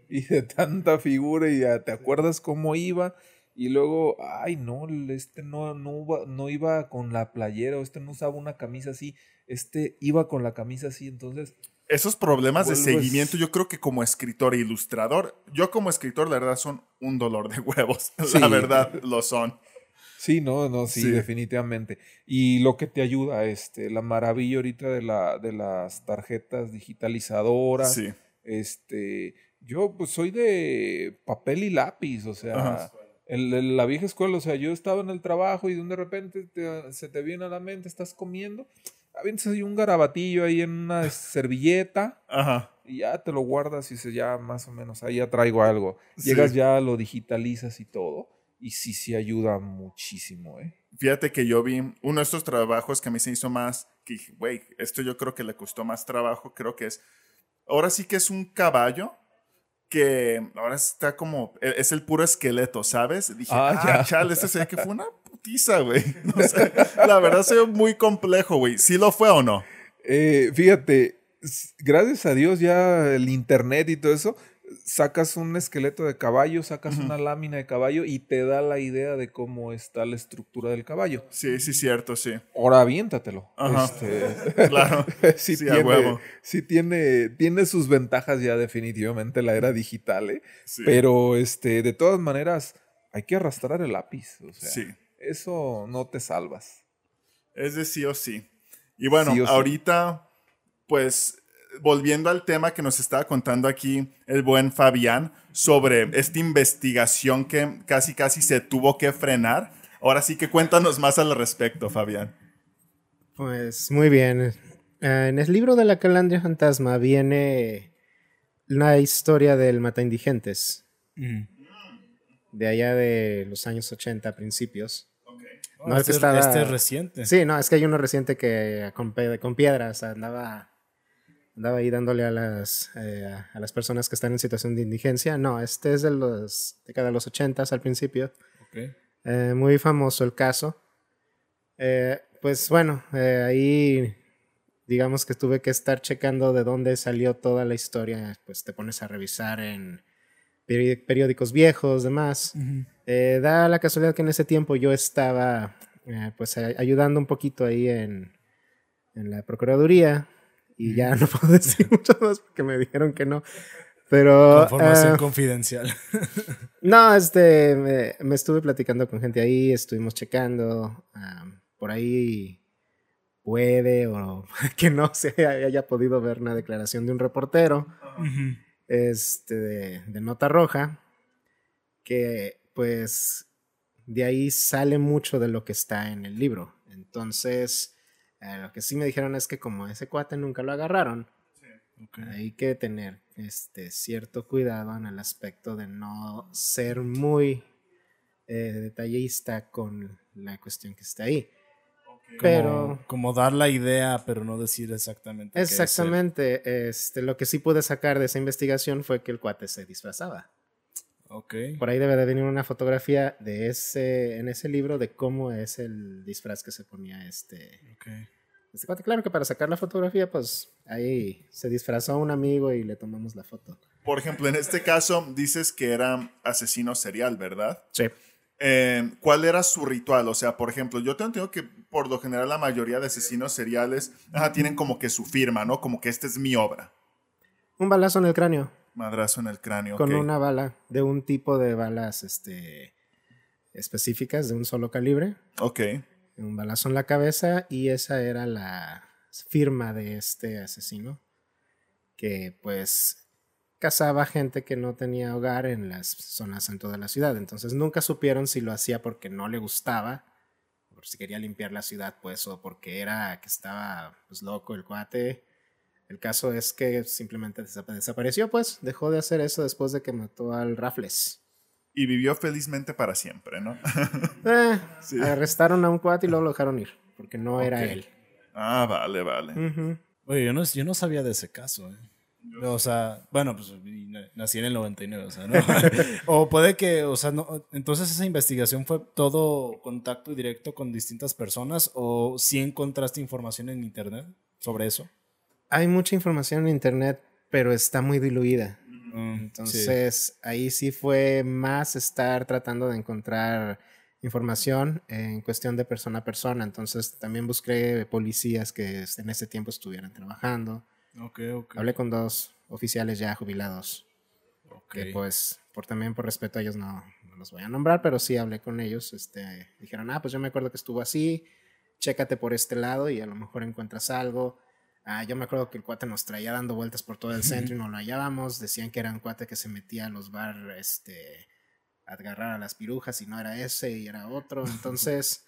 y de tanta figura y ya te acuerdas cómo iba y luego, ay no, este no, no, iba, no iba con la playera o este no usaba una camisa así, este iba con la camisa así, entonces Esos problemas de seguimiento, yo creo que como escritor e ilustrador, yo como escritor, la verdad, son un dolor de huevos. Sí. La verdad, lo son. Sí, no, no, sí, Sí. definitivamente. Y lo que te ayuda, este, la maravilla ahorita de, la, de las tarjetas digitalizadoras, Sí. este, Yo pues soy de papel y lápiz, o sea, el- el- la vieja escuela, o sea, yo estaba en el trabajo y de un de repente te- se te viene a la mente, estás comiendo, avientas ahí un garabatillo ahí en una servilleta Ajá. y ya te lo guardas y dices, ya más o menos, ahí ya traigo algo. Sí. Llegas ya, lo digitalizas y todo, y sí, sí ayuda muchísimo, ¿eh? Fíjate que yo vi uno de estos trabajos que a mí se hizo más, que dije, güey, esto yo creo que le costó más trabajo, creo que es, ahora sí que es un caballo que ahora está como, e- es el puro esqueleto, ¿sabes? Dije, Ah, ah, ya. chale, este se ve que fue una putiza, güey. O sea, la verdad se ve muy complejo, güey. ¿Sí lo fue o no? Eh, fíjate, gracias a Dios ya el internet y todo eso, sacas un esqueleto de caballo, sacas una lámina de caballo y te da la idea de cómo está la estructura del caballo. Sí, sí, cierto, sí. Ahora aviéntatelo. Ajá. Este, Claro. sí, Sí, a tiene, huevo. sí tiene, tiene sus ventajas ya definitivamente la era digital, ¿eh? Sí. Pero este, de todas maneras, hay que arrastrar el lápiz. O sea, Sí. Eso no te salvas. Es de sí o sí. Y bueno, Sí o sí. ahorita, pues, volviendo al tema que nos estaba contando aquí el buen Fabián sobre esta investigación que casi casi se tuvo que frenar. Ahora sí que cuéntanos más al respecto, Fabián. Pues muy bien. Eh, en el libro de la calandria fantasma viene la historia del mata indigentes, de allá de los años 80 principios. No, es este, que estaba- este es reciente. Sí, no, es que hay uno reciente que con, con piedras andaba, andaba ahí dándole a las, eh, a- las personas que están en situación de indigencia. No, este es de los década de los 80 al principio. Ok. Eh, muy famoso el caso. Eh, pues bueno, eh, ahí digamos que tuve que estar checando de dónde salió toda la historia. Pues te pones a revisar en peri- periódicos viejos, demás. Eh, da la casualidad que en ese tiempo yo estaba eh, pues a- ayudando un poquito ahí en, en la Procuraduría y ya no puedo decir mucho más porque me dijeron que no. Pero Información eh, confidencial. no, este, me, me estuve platicando con gente ahí, estuvimos checando, am, por ahí puede o que no se haya podido ver una declaración de un reportero Ujú. este, de, de Nota Roja, que pues de ahí sale mucho de lo que está en el libro. Entonces, eh, lo que sí me dijeron es que como ese cuate nunca lo agarraron, hay que tener este, cierto cuidado en el aspecto de no ser muy eh, detallista con la cuestión que está ahí. Pero Como, como dar la idea, pero no decir exactamente. qué es exactamente, este, lo que sí pude sacar de esa investigación fue que el cuate se disfrazaba. Por ahí debe de venir una fotografía de ese, en ese libro de cómo es el disfraz que se ponía este, ok. este cuate. Claro que para sacar la fotografía, pues ahí se disfrazó a un amigo y le tomamos la foto. Por ejemplo, en este caso dices que era asesino serial, ¿verdad? Sí. Eh, ¿Cuál era su ritual? O sea, por ejemplo, yo tengo entendido que por lo general la mayoría de asesinos seriales ajá, tienen como que su firma, ¿no? Como que esta es mi obra. Un balazo en el cráneo. Madrazo en el cráneo. con una bala, de un tipo de balas este, específicas, de un solo calibre, Ok. un balazo en la cabeza y esa era la firma de este asesino que pues cazaba gente que no tenía hogar en las zonas centro de la ciudad. Entonces nunca supieron si lo hacía porque no le gustaba, por si quería limpiar la ciudad, pues, o porque era que estaba pues loco el cuate. El caso es que simplemente desap- desapareció, pues, dejó de hacer eso después de que mató al Raffles. Y vivió felizmente para siempre, ¿no? Eh, Sí. Arrestaron a un cuate y luego lo dejaron ir, porque no era él. ah, vale, vale. Oye, yo no, yo no sabía de ese caso, ¿eh? O sea, bueno, pues nací en el 99, o sea, ¿no? o puede que, o sea, no, entonces esa investigación fue todo contacto directo con distintas personas o si encontraste información en internet sobre eso. Hay mucha información en internet, pero está muy diluida. Mm, sí. Entonces, ahí sí fue más estar tratando de encontrar información en cuestión de persona a persona. Entonces, también busqué policías que en ese tiempo estuvieran trabajando. Ok, ok. Hablé con dos oficiales ya jubilados, ok. que pues por también por respeto a ellos no, no los voy a nombrar, pero sí hablé con ellos. Este, dijeron, ah, pues yo me acuerdo que estuvo así, chécate por este lado y a lo mejor encuentras algo. Ah, yo me acuerdo que el cuate nos traía dando vueltas por todo el centro y no lo hallábamos. Decían que era un cuate que se metía a los bar, este, a agarrar a las pirujas y no era ese y era otro. Entonces,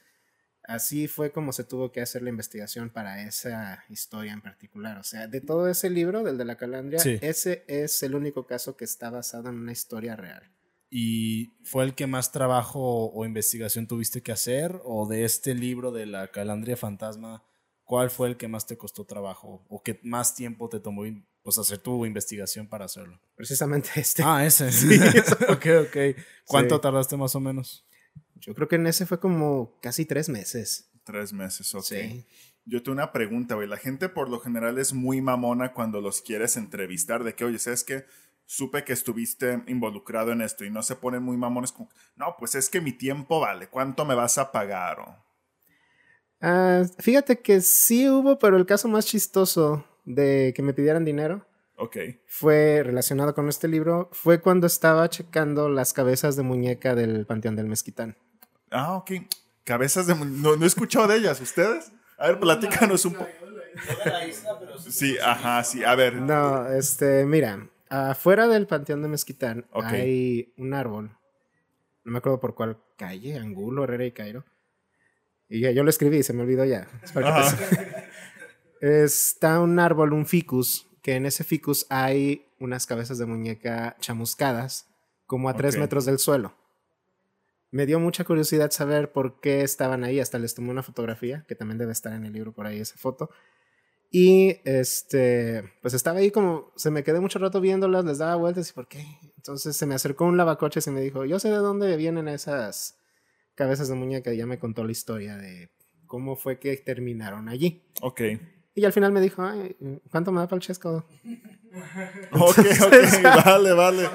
así fue como se tuvo que hacer la investigación para esa historia en particular. O sea, de todo ese libro, del de la calandria, Sí. ese es el único caso que está basado en una historia real. ¿Y fue el que más trabajo o investigación tuviste que hacer? ¿O de este libro de la calandria fantasma, cuál fue el que más te costó trabajo? ¿O que más tiempo te tomó pues, hacer tu investigación para hacerlo? Precisamente este. Ah, ese. ok, ok. ¿Cuánto Sí. tardaste más o menos? Yo creo que en ese fue como casi tres meses. Tres meses, ok. Sí. Yo tengo una pregunta, güey. La gente por lo general es muy mamona cuando los quieres entrevistar de que, oye, ¿sabes qué? Supe que estuviste involucrado en esto y no se ponen muy mamones como, no, pues es que mi tiempo vale, ¿cuánto me vas a pagar? O, Ah, fíjate que sí hubo, pero el caso más chistoso de que me pidieran dinero ok. fue relacionado con este libro. Fue cuando estaba checando las cabezas de muñeca del Panteón del Mezquitán. Ah, ok. Cabezas de... mu- No, no he escuchado de ellas, ¿ustedes? A ver, platícanos un poco. Sí, ajá, sí. A ver. No, este, mira, afuera del Panteón de Mezquitán Ok. hay un árbol. No me acuerdo por cuál calle, Angulo, Herrera y Cairo. Y ya, yo lo escribí, se me olvidó ya. Te- Está un árbol, un ficus, que en ese ficus hay unas cabezas de muñeca chamuscadas, como a tres metros del suelo. Me dio mucha curiosidad saber por qué estaban ahí, hasta les tomé una fotografía, que también debe estar en el libro por ahí esa foto. Y este, pues estaba ahí como, se me quedé mucho rato viéndolas, les daba vueltas y por qué. Entonces se me acercó un lavacoches y me dijo, yo sé de dónde vienen esas cabezas de muñeca ya me contó la historia de cómo fue que terminaron allí. Ok. Y al final me dijo, Ay, ¿cuánto me da para el chesco? Ok, ok. Vale, vale.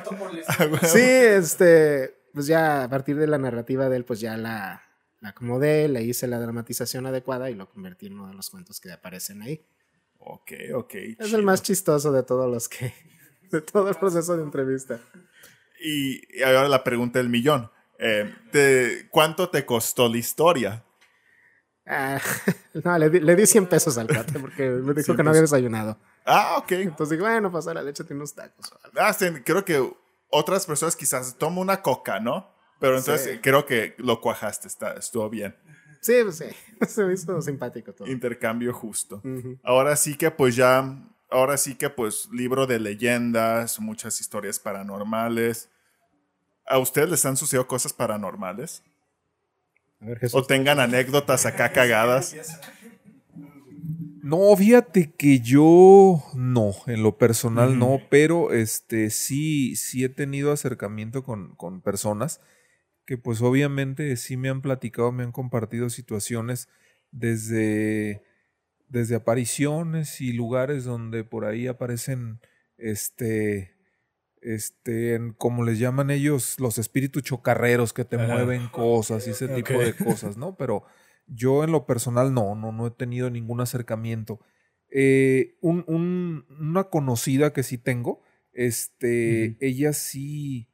Ah. Sí, este, pues ya a partir de la narrativa de él, pues ya la, la acomodé, le hice la dramatización adecuada y lo convertí en uno de los cuentos que aparecen ahí. Ok, ok. Es chido. el más chistoso de todos los que, de todo el proceso de entrevista. Y ahora la pregunta del millón. Eh, te- ¿Cuánto te costó la historia? Ah, no, le di, le di 100 pesos al cuate porque me dijo 100 que no había desayunado. Ah, ok. Entonces dije, bueno, pasa la leche, tiene unos tacos. Ah, sí, creo que otras personas quizás toman una coca, ¿no? Pero entonces Sí. creo que lo cuajaste, está, estuvo bien. Sí, pues sí, se me hizo simpático todo. Intercambio justo. Ujú. Ahora sí que pues ya, ahora sí que pues libro de leyendas, muchas historias paranormales. ¿A ustedes les han sucedido cosas paranormales? A ver, ¿O tengan anécdotas acá cagadas? No, fíjate que yo no, en lo personal no, pero este sí, sí he tenido acercamiento con, con personas que pues obviamente sí me han platicado, me han compartido situaciones desde, desde apariciones y lugares donde por ahí aparecen este este, en- como les llaman ellos, los espíritus chocarreros que te mueven cosas y ese tipo de cosas, ¿no? Pero yo en lo personal no, no, no he tenido ningún acercamiento. Eh, un- un- una conocida que sí tengo, este, ella sí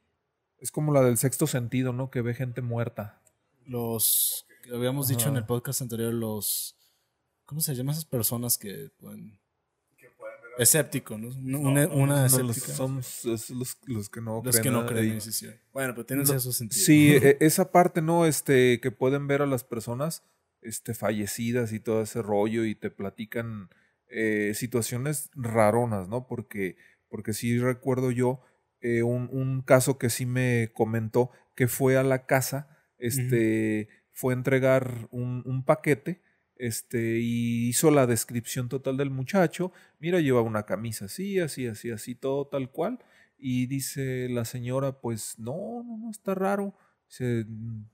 es como la del sexto sentido, ¿no? Que ve gente muerta. Los, que habíamos dicho en el podcast anterior, los, ¿cómo se llaman esas personas que pueden... Escéptico, ¿no? Una, una No, escéptica. es los, los que no los creen. que no creen. Bueno, pero tienen No, esos sentidos. Sí, e- esa parte, ¿no? Este, que pueden ver a las personas este, fallecidas y todo ese rollo y te platican eh, situaciones raronas, ¿no? Porque, porque sí recuerdo yo eh, un, un caso que sí me comentó que fue a la casa, este, fue a entregar un, un paquete. Este, y hizo la descripción total del muchacho. Mira, lleva una camisa así, así, así, así, todo tal cual. Y dice la señora, pues no, no, no, está raro. Dice, "Mm,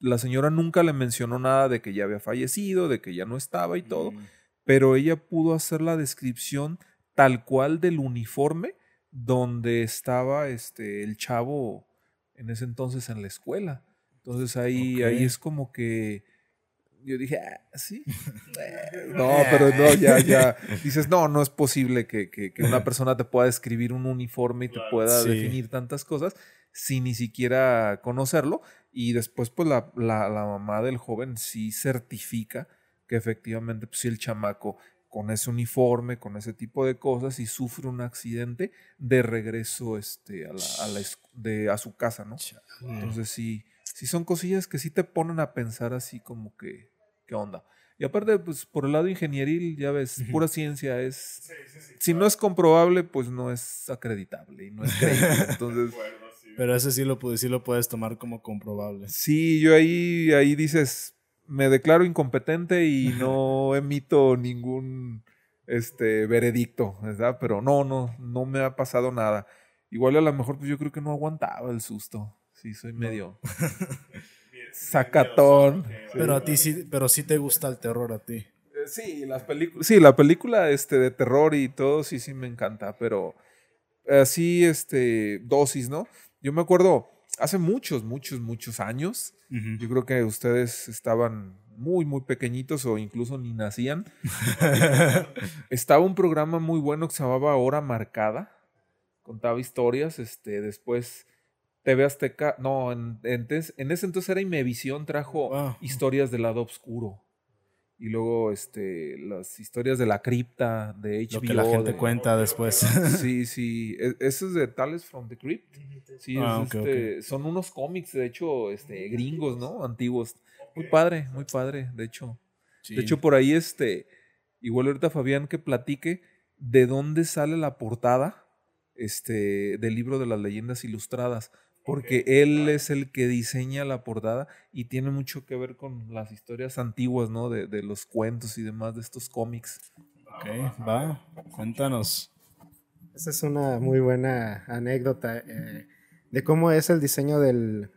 la señora nunca le mencionó nada de que ya había fallecido, de que ya no estaba y todo, Mm. pero ella pudo hacer la descripción tal cual del uniforme donde estaba este, el chavo en ese entonces en la escuela. Entonces ahí, ahí es como que yo dije, ah, sí. No, pero no, ya, ya. Dices, no, no es posible que, que- que una persona te pueda describir un uniforme y te pueda Sí. definir tantas cosas sin ni siquiera conocerlo. Y después, pues, la, la- la mamá del joven sí certifica que efectivamente, pues, sí, el chamaco con ese uniforme, con ese tipo de cosas y sufre un accidente de regreso este, a, la, a, la de, a su casa, ¿no? Entonces sí, sí son cosillas que sí te ponen a pensar así como que, ¿qué onda? Y aparte, pues por el lado ingenieril, ya ves, pura ciencia es... Si no es comprobable, pues no es acreditable y no es creíble. Entonces, Pero ese sí lo, sí lo puedes tomar como comprobable. sí, yo ahí, ahí dices, me declaro incompetente y no emito ningún este, veredicto, ¿verdad? Pero no, no, no me ha pasado nada. Igual a lo mejor, pues yo creo que no aguantaba el susto. Sí, soy medio sacatón. Pero a ti sí, pero sí te gusta el terror a ti. Eh, Sí, las películas. Sí, la película este, de terror y todo, sí, sí me encanta, pero así, este, dosis, ¿no? Yo me acuerdo hace muchos, muchos, muchos años. Yo creo que ustedes estaban muy, muy pequeñitos o incluso ni nacían. Estaba un programa muy bueno que se llamaba Hora Marcada. Contaba historias, este, después TV Azteca, no, en, en, en ese entonces era Imevisión, trajo Wow. historias del lado oscuro. Y luego este, las historias de la cripta, de HBO. Lo que la gente de- cuenta después. Sí, sí. e- Eso es de Tales from the Crypt. Sí, es, Ah, este, son unos cómics, de hecho, este, gringos, ¿no? Antiguos. Muy padre, muy padre, de hecho. De hecho, por ahí, este, igual ahorita Fabián que platique de dónde sale la portada este, del libro de las leyendas ilustradas. Porque él es el que diseña la portada y tiene mucho que ver con las historias antiguas, ¿no? De, de los cuentos y demás de estos cómics. ok, va, cuéntanos. Esa es una muy buena anécdota eh, de cómo es el diseño del,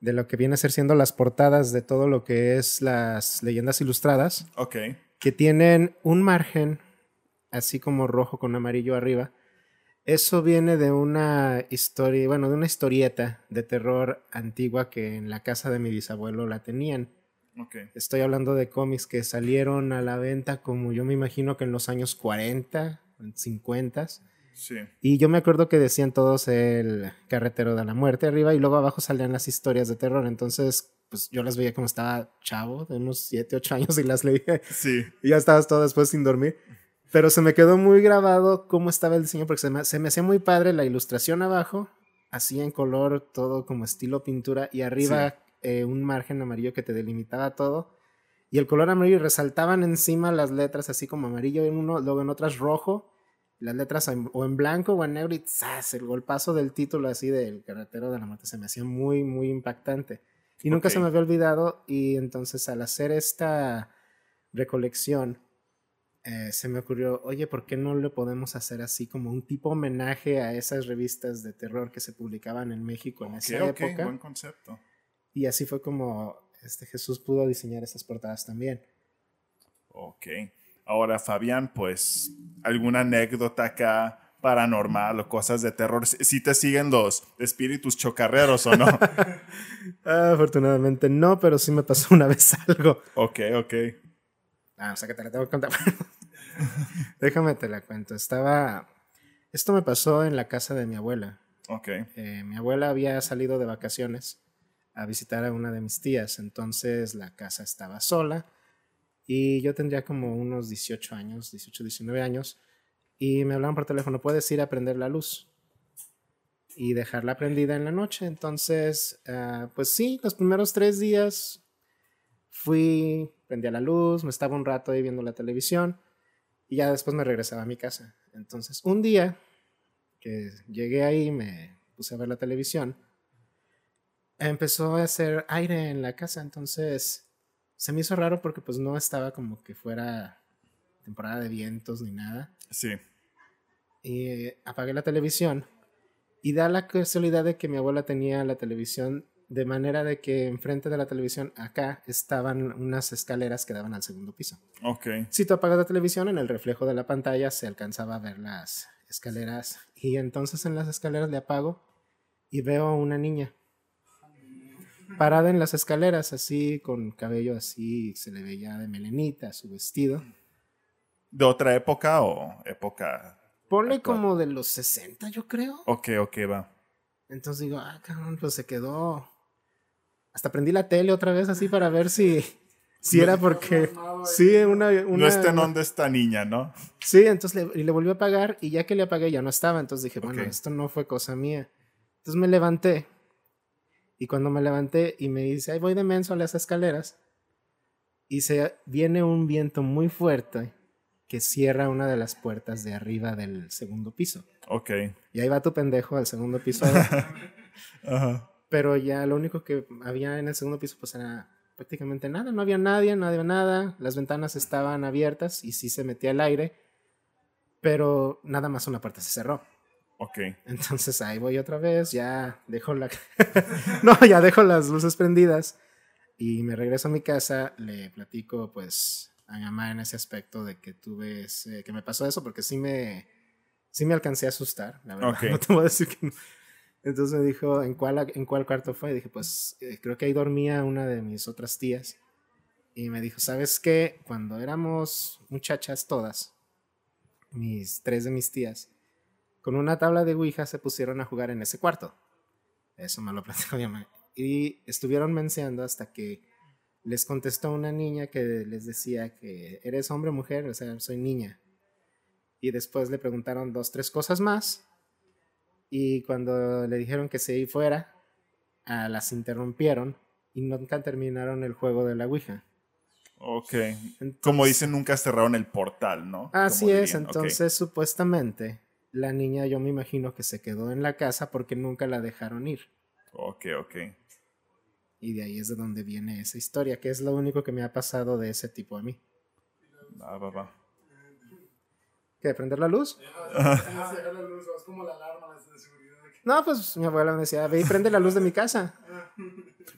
de lo que viene a ser siendo las portadas de todo lo que es las leyendas ilustradas, Ok. que tienen un margen así como rojo con amarillo arriba. Eso viene de una historia, bueno, de una historieta de terror antigua que en la casa de mi bisabuelo la tenían. Ok. Estoy hablando de cómics que salieron a la venta como yo me imagino que en los años 40, 50. Sí. Y yo me acuerdo que decían todos el carretero de la muerte arriba y luego abajo salían las historias de terror. Entonces, pues yo las veía como estaba chavo, de unos 7, 8 años y las leía. Sí. Y ya estabas todo después sin dormir. Pero se me quedó muy grabado cómo estaba el diseño porque se me, se me hacía muy padre la ilustración abajo, así en color, todo como estilo pintura y arriba eh, un margen amarillo que te delimitaba todo. Y el color amarillo y resaltaban encima las letras así como amarillo en uno, luego en otras rojo, las letras en- o en blanco o en negro y ¡zas! el golpazo del título así del carretero de la muerte se me hacía muy, muy impactante. Y nunca se me había olvidado y entonces al hacer esta recolección eh, se me ocurrió, oye, ¿por qué no le podemos hacer así como un tipo homenaje a esas revistas de terror que se publicaban en México en Ok, esa época? buen concepto. Y así fue como este Jesús pudo diseñar esas portadas también. Ok. Ahora, Fabián, pues, ¿alguna anécdota acá paranormal o cosas de terror? ¿Si te siguen los espíritus chocarreros o no? Ah, afortunadamente no, pero sí me pasó una vez algo. ok, ok. Ah, o sea que te la tengo que contar. Déjame te la cuento. Estaba. Esto me pasó en la casa de mi abuela. Ok. Eh, mi abuela había salido de vacaciones a visitar a una de mis tías, entonces la casa estaba sola y yo tendría como unos 18 años, 18, 19 años, y me hablaban por teléfono, puedes ir a prender la luz y dejarla prendida en la noche. Entonces, ah, pues sí, los primeros tres días fui, prendía la luz, me estaba un rato ahí viendo la televisión y ya después me regresaba a mi casa. Entonces, un día que llegué ahí, me puse a ver la televisión, empezó a hacer aire en la casa, entonces se me hizo raro porque pues no estaba como que fuera temporada de vientos ni nada. Sí. Y eh, apagué la televisión y da la casualidad de que mi abuela tenía la televisión de manera de que enfrente de la televisión acá estaban unas escaleras que daban al segundo piso. Ok. Si tú apagas la televisión, en el reflejo de la pantalla se alcanzaba a ver las escaleras. Y entonces en las escaleras le apago y veo a una niña parada en las escaleras, así con cabello así, se le veía de melenita, su vestido. ¿De otra época o época? Ponle Actual. como de los 60, yo creo. Ok, ok, va. Entonces digo, ah, cabrón, pues se quedó. Hasta prendí la tele otra vez así para ver si, Sí, era porque. Sí, una. una no está en donde esta niña, ¿no? Sí, entonces le, y le volvió a pagar y ya que le apagué ya no estaba. Entonces dije, bueno, Ok. esto no fue cosa mía. Entonces me levanté. Y cuando me levanté y me dice, ahí voy de menso a las escaleras. Y se viene un viento muy fuerte que cierra una de las puertas de arriba del segundo piso. Ok. Y ahí va tu pendejo al segundo piso. Ajá. Pero ya lo único que había en el segundo piso pues era prácticamente nada, no había nadie, no había nada, las ventanas estaban abiertas y sí se metía el aire, pero nada más una puerta se cerró. Ok. Entonces ahí voy otra vez, ya dejo la... no, ya dejo las luces prendidas y me regreso a mi casa, le platico pues a mi mamá en ese aspecto de que tuve ese- que me pasó eso porque sí me, sí me alcancé a asustar, la verdad. Ok. No te voy a decir que no. Entonces me dijo, ¿en cuál, ¿en cuál cuarto fue? Y dije, pues eh, creo que ahí dormía una de mis otras tías. Y me dijo, ¿sabes qué? Cuando éramos muchachas todas, mis tres de mis tías, con una tabla de Ouija se pusieron a jugar en ese cuarto. Eso me lo platicó mi mamá. Y estuvieron mencionando hasta que les contestó una niña que les decía que eres hombre o mujer, o sea, soy niña. Y después le preguntaron dos, tres cosas más. Y cuando le dijeron que se fuera, ah, las interrumpieron y nunca terminaron el juego de la Ouija. Ok. Entonces- Como dicen, nunca cerraron el portal, ¿no? Así es, entonces supuestamente la niña yo me imagino que se quedó en la casa porque nunca la dejaron ir. Ok, ok. Y de ahí es de donde viene esa historia, que es lo único que me ha pasado de ese tipo a mí. Va, va, va. ¿Qué? ¿Prender la luz? Es como la alarma de seguridad. No, pues mi abuela me decía, ve y prende la luz de mi casa.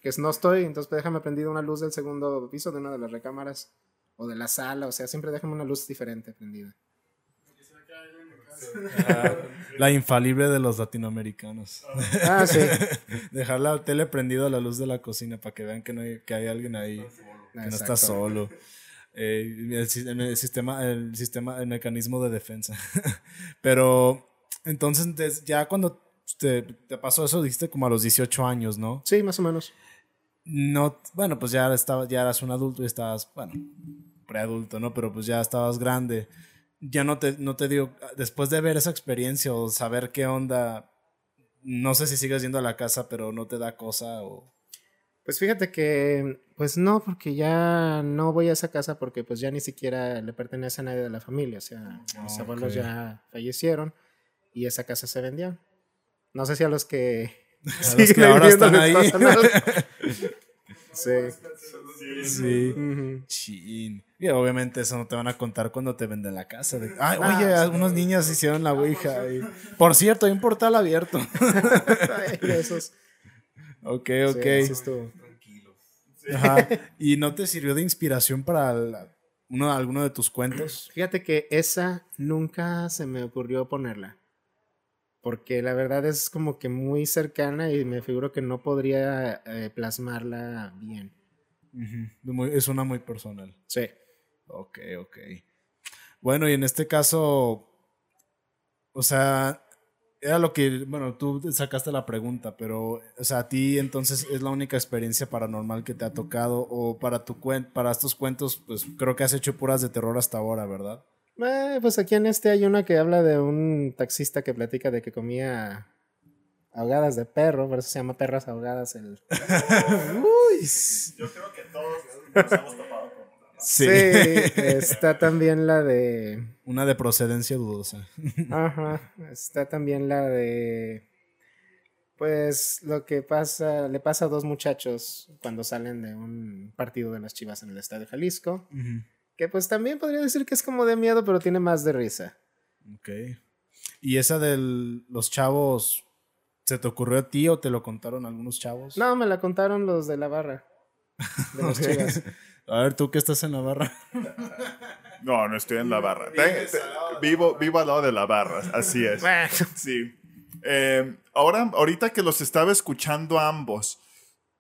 Que no estoy, entonces pues, déjame prendida una luz del segundo piso de una de las recámaras. O de la sala, o sea, siempre déjame una luz diferente prendida. La infalible de los latinoamericanos. Ah, sí. Dejar la tele prendida a la luz de la cocina para que vean que, no hay, que hay alguien ahí, que no está solo. Eh, el, si- el sistema, el sistema, el mecanismo de defensa. Pero entonces des- ya cuando te, te pasó eso dijiste como a los 18 años, ¿no? Sí, más o menos. No, bueno, pues ya estaba, ya eras un adulto y estabas, bueno, preadulto, ¿no? Pero pues ya estabas grande. Ya no te, no te dio, después de ver esa experiencia o saber qué onda, no sé si sigues yendo a la casa, pero no te da cosa o... Pues fíjate que, pues no, porque ya no voy a esa casa porque pues ya ni siquiera le pertenece a nadie de la familia. O sea, mis Ah, abuelos ya fallecieron y esa casa se vendió. No sé si a los que... A los que ahora están ahí. nada. sí. Sí. Ujú. Chin. Y obviamente eso no te van a contar cuando te venden la casa. de, Ay, Ah, oye, sí. algunos niños hicieron la ouija. y- Por cierto, hay un portal abierto. Esos. Ok, ok. sí estuvo. Ajá. ¿Y no te sirvió de inspiración para la- uno, alguno de tus cuentos? Fíjate que esa nunca se me ocurrió ponerla. Porque la verdad es como que muy cercana y me figuro que no podría eh, plasmarla bien. Muy- es una muy personal. Sí. Ok, ok. Bueno, y en este caso, o sea, era lo que, bueno, tú sacaste la pregunta, pero, o sea, a ti entonces es la única experiencia paranormal que te ha tocado o para tu cuen para estos cuentos, pues creo que has hecho puras de terror hasta ahora, ¿verdad? Eh, pues aquí en este hay una que habla de un taxista que platica de que comía ahogadas de perro, por eso se llama perras ahogadas el... Yo creo que todos nos hemos topado Sí, está también la de... Una de procedencia dudosa. Ajá, está también la de... Pues lo que pasa, le pasa a dos muchachos cuando salen de un partido de las Chivas en el Estadio Jalisco, que pues también podría decir que es como de miedo, pero tiene más de risa. Ok. ¿Y esa de los chavos, se te ocurrió a ti o te lo contaron algunos chavos? No, me la contaron los de la barra. De los. Chivas. A ver, tú que estás en la barra. No, no estoy en la barra. Te- te- vivo, vivo al lado de la barra, así es. Sí. Eh, ahora, ahorita que los estaba escuchando a ambos,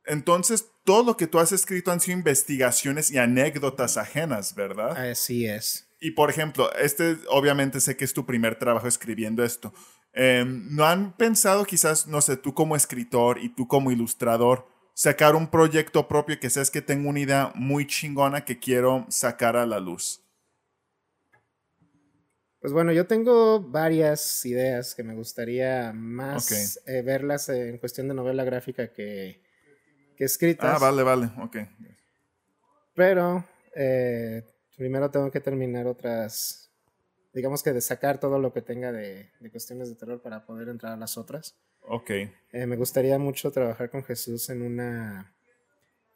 entonces todo lo que tú has escrito han sido investigaciones y anécdotas ajenas, ¿verdad? Así es. Y por ejemplo, este obviamente sé que es tu primer trabajo escribiendo esto. Eh, ¿No han pensado quizás, no sé, tú como escritor y tú como ilustrador, sacar un proyecto propio que sabes que tengo una idea muy chingona que quiero sacar a la luz? Pues bueno, yo tengo varias ideas que me gustaría más eh, verlas en cuestión de novela gráfica que, que escritas. Ah, vale, vale, ok. Pero eh, primero tengo que terminar otras, digamos que de sacar todo lo que tenga de, de cuestiones de terror para poder entrar a las otras. Ok, Eh, me gustaría mucho trabajar con Jesús en una,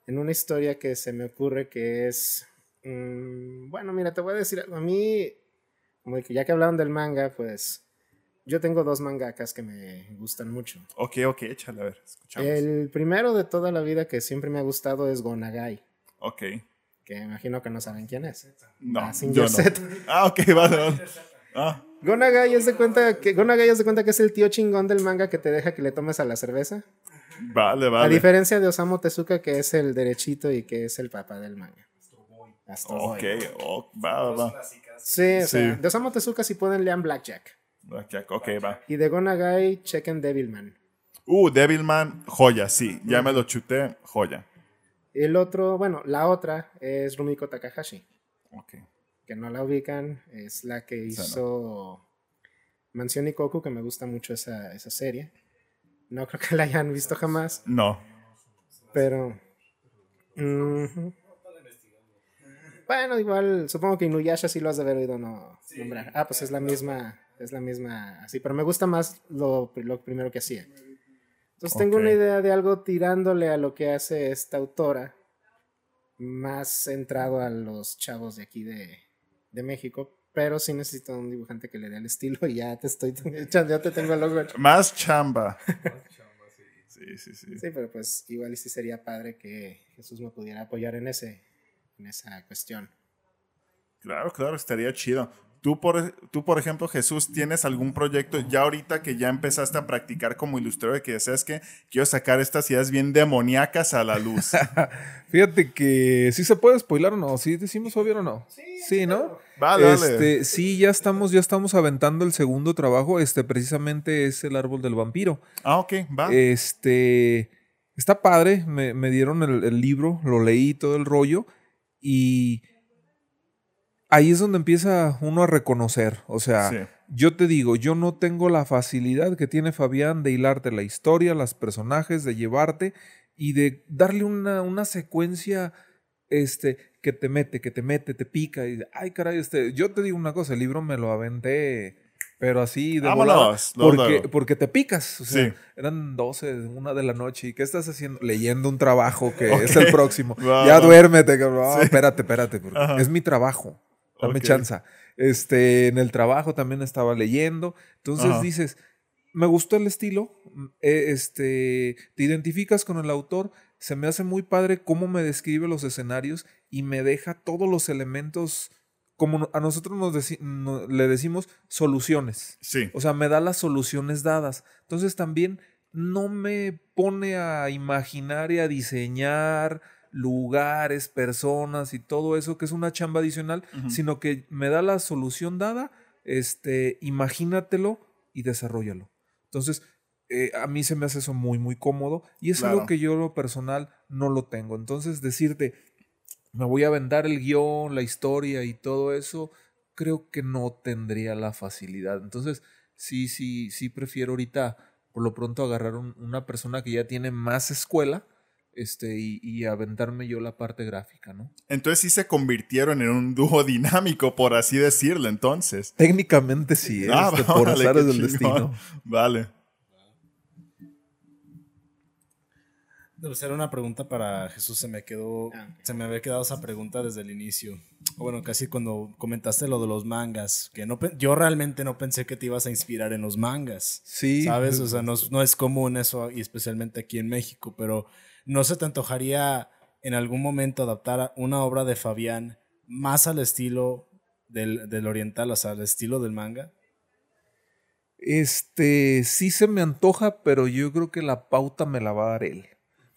en una historia que se me ocurre que es, mm, bueno, mira, te voy a decir algo. A mí, como que ya que hablaron del manga, pues yo tengo dos mangakas que me gustan mucho. ok, ok, échale, a ver, escuchamos. El primero de toda la vida que siempre me ha gustado es Gonagai, Ok, que imagino que no saben quién es. no, Ah, sin yo no. Ah, ok, vale, vale. Ah, Gonagai es de cuenta que Gonagai es de cuenta que es el tío chingón del manga que te deja que le tomes a la cerveza. vale, A vale. diferencia de Osamu Tezuka, que es el derechito y que es el papá del manga. Astro Ok, oh, va, va, va. Sí, o sea, Sí. de Osamu Tezuka sí pueden lean Blackjack. Blackjack, Ok, va. Y de Gonagai, chequen Devilman. Uh, Devilman, joya, sí. Ya me lo chuté, joya. El otro, bueno, la otra es Rumiko Takahashi, Ok. Que no la ubican, es la que no. hizo Mansión Ikoku, que me gusta mucho esa, esa serie. No creo que la hayan visto jamás, No. pero... Bueno, igual, supongo que Inuyasha sí lo has de haber oído no, nombrar. Ah, pues es la misma, es la misma, así, pero me gusta más lo, lo primero que hacía. Entonces tengo una idea de algo tirándole a lo que hace esta autora, más centrado a los chavos de aquí de, de México, pero sí necesito un dibujante que le dé el estilo y ya te estoy echando, ya te tengo el logo. Más chamba. Sí, sí, sí. Sí, pero pues igual sí sería padre que Jesús me pudiera apoyar en ese, en esa cuestión. Claro, claro, estaría chido. Tú por, tú, por ejemplo, Jesús, ¿tienes algún proyecto ya ahorita que ya empezaste a practicar como ilustrador y que sabes que quiero sacar estas ideas bien demoníacas a la luz? Fíjate que sí se puede spoiler o no, sí decimos obvio o no. Sí, ¿no? Vale, dale. Este, sí, ya estamos, ya estamos aventando el segundo trabajo. Este, precisamente es el árbol del vampiro. Ah, ok, va. Este, está padre. Me, me dieron el, el libro, lo leí todo el rollo y ahí es donde empieza uno a reconocer. O sea, Sí. yo te digo, yo no tengo la facilidad que tiene Fabián de hilarte la historia, los personajes, de llevarte y de darle una, una secuencia este, que te mete, que te mete, te pica. Y, ay, caray, este, yo te digo una cosa, el libro me lo aventé, pero así de Vámonos, volada, luego, porque, luego. porque te picas. O sea, Sí. eran 12, una de la noche. ¿Y qué estás haciendo? Leyendo un trabajo que es el próximo. Ya duérmete, cabrón. Espérate, espérate, porque Ajá. es mi trabajo. Dame chanza. Este, en el trabajo también estaba leyendo. Entonces Ajá. dices, me gustó el estilo, mm, eh, este, te identificas con el autor, se me hace muy padre cómo me describe los escenarios y me deja todos los elementos, como a nosotros nos deci- no- le decimos soluciones. Sí. O sea, me da las soluciones dadas. Entonces también no me pone a imaginar y a diseñar lugares, personas y todo eso, que es una chamba adicional, sino que me da la solución dada, este, imagínatelo y desarrollalo. Entonces, eh, a mí se me hace eso muy, muy cómodo y es algo que yo lo personal no lo tengo. Entonces, decirte, me voy a aventar el guion, la historia y todo eso, creo que no tendría la facilidad. Entonces, sí, sí, sí prefiero ahorita, por lo pronto, agarrar un- una persona que ya tiene más escuela este, y, y aventarme yo la parte gráfica, ¿no? Entonces sí se convirtieron en un dúo dinámico, por así decirlo, entonces. Técnicamente sí, ¿eh? Ah, Este, por azares qué del chingón. destino. Vale. Debe ser una pregunta para Jesús. Se me quedó, Ah, se me había quedado esa pregunta desde el inicio. Bueno, casi cuando comentaste lo de los mangas, que no, yo realmente no pensé que te ibas a inspirar en los mangas. Sí. ¿Sabes? O sea, no, no es común eso, y especialmente aquí en México, pero ¿no se te antojaría en algún momento adaptar una obra de Fabián más al estilo del, del oriental, o sea, al estilo del manga? Este, sí se me antoja, pero yo creo que la pauta me la va a dar él.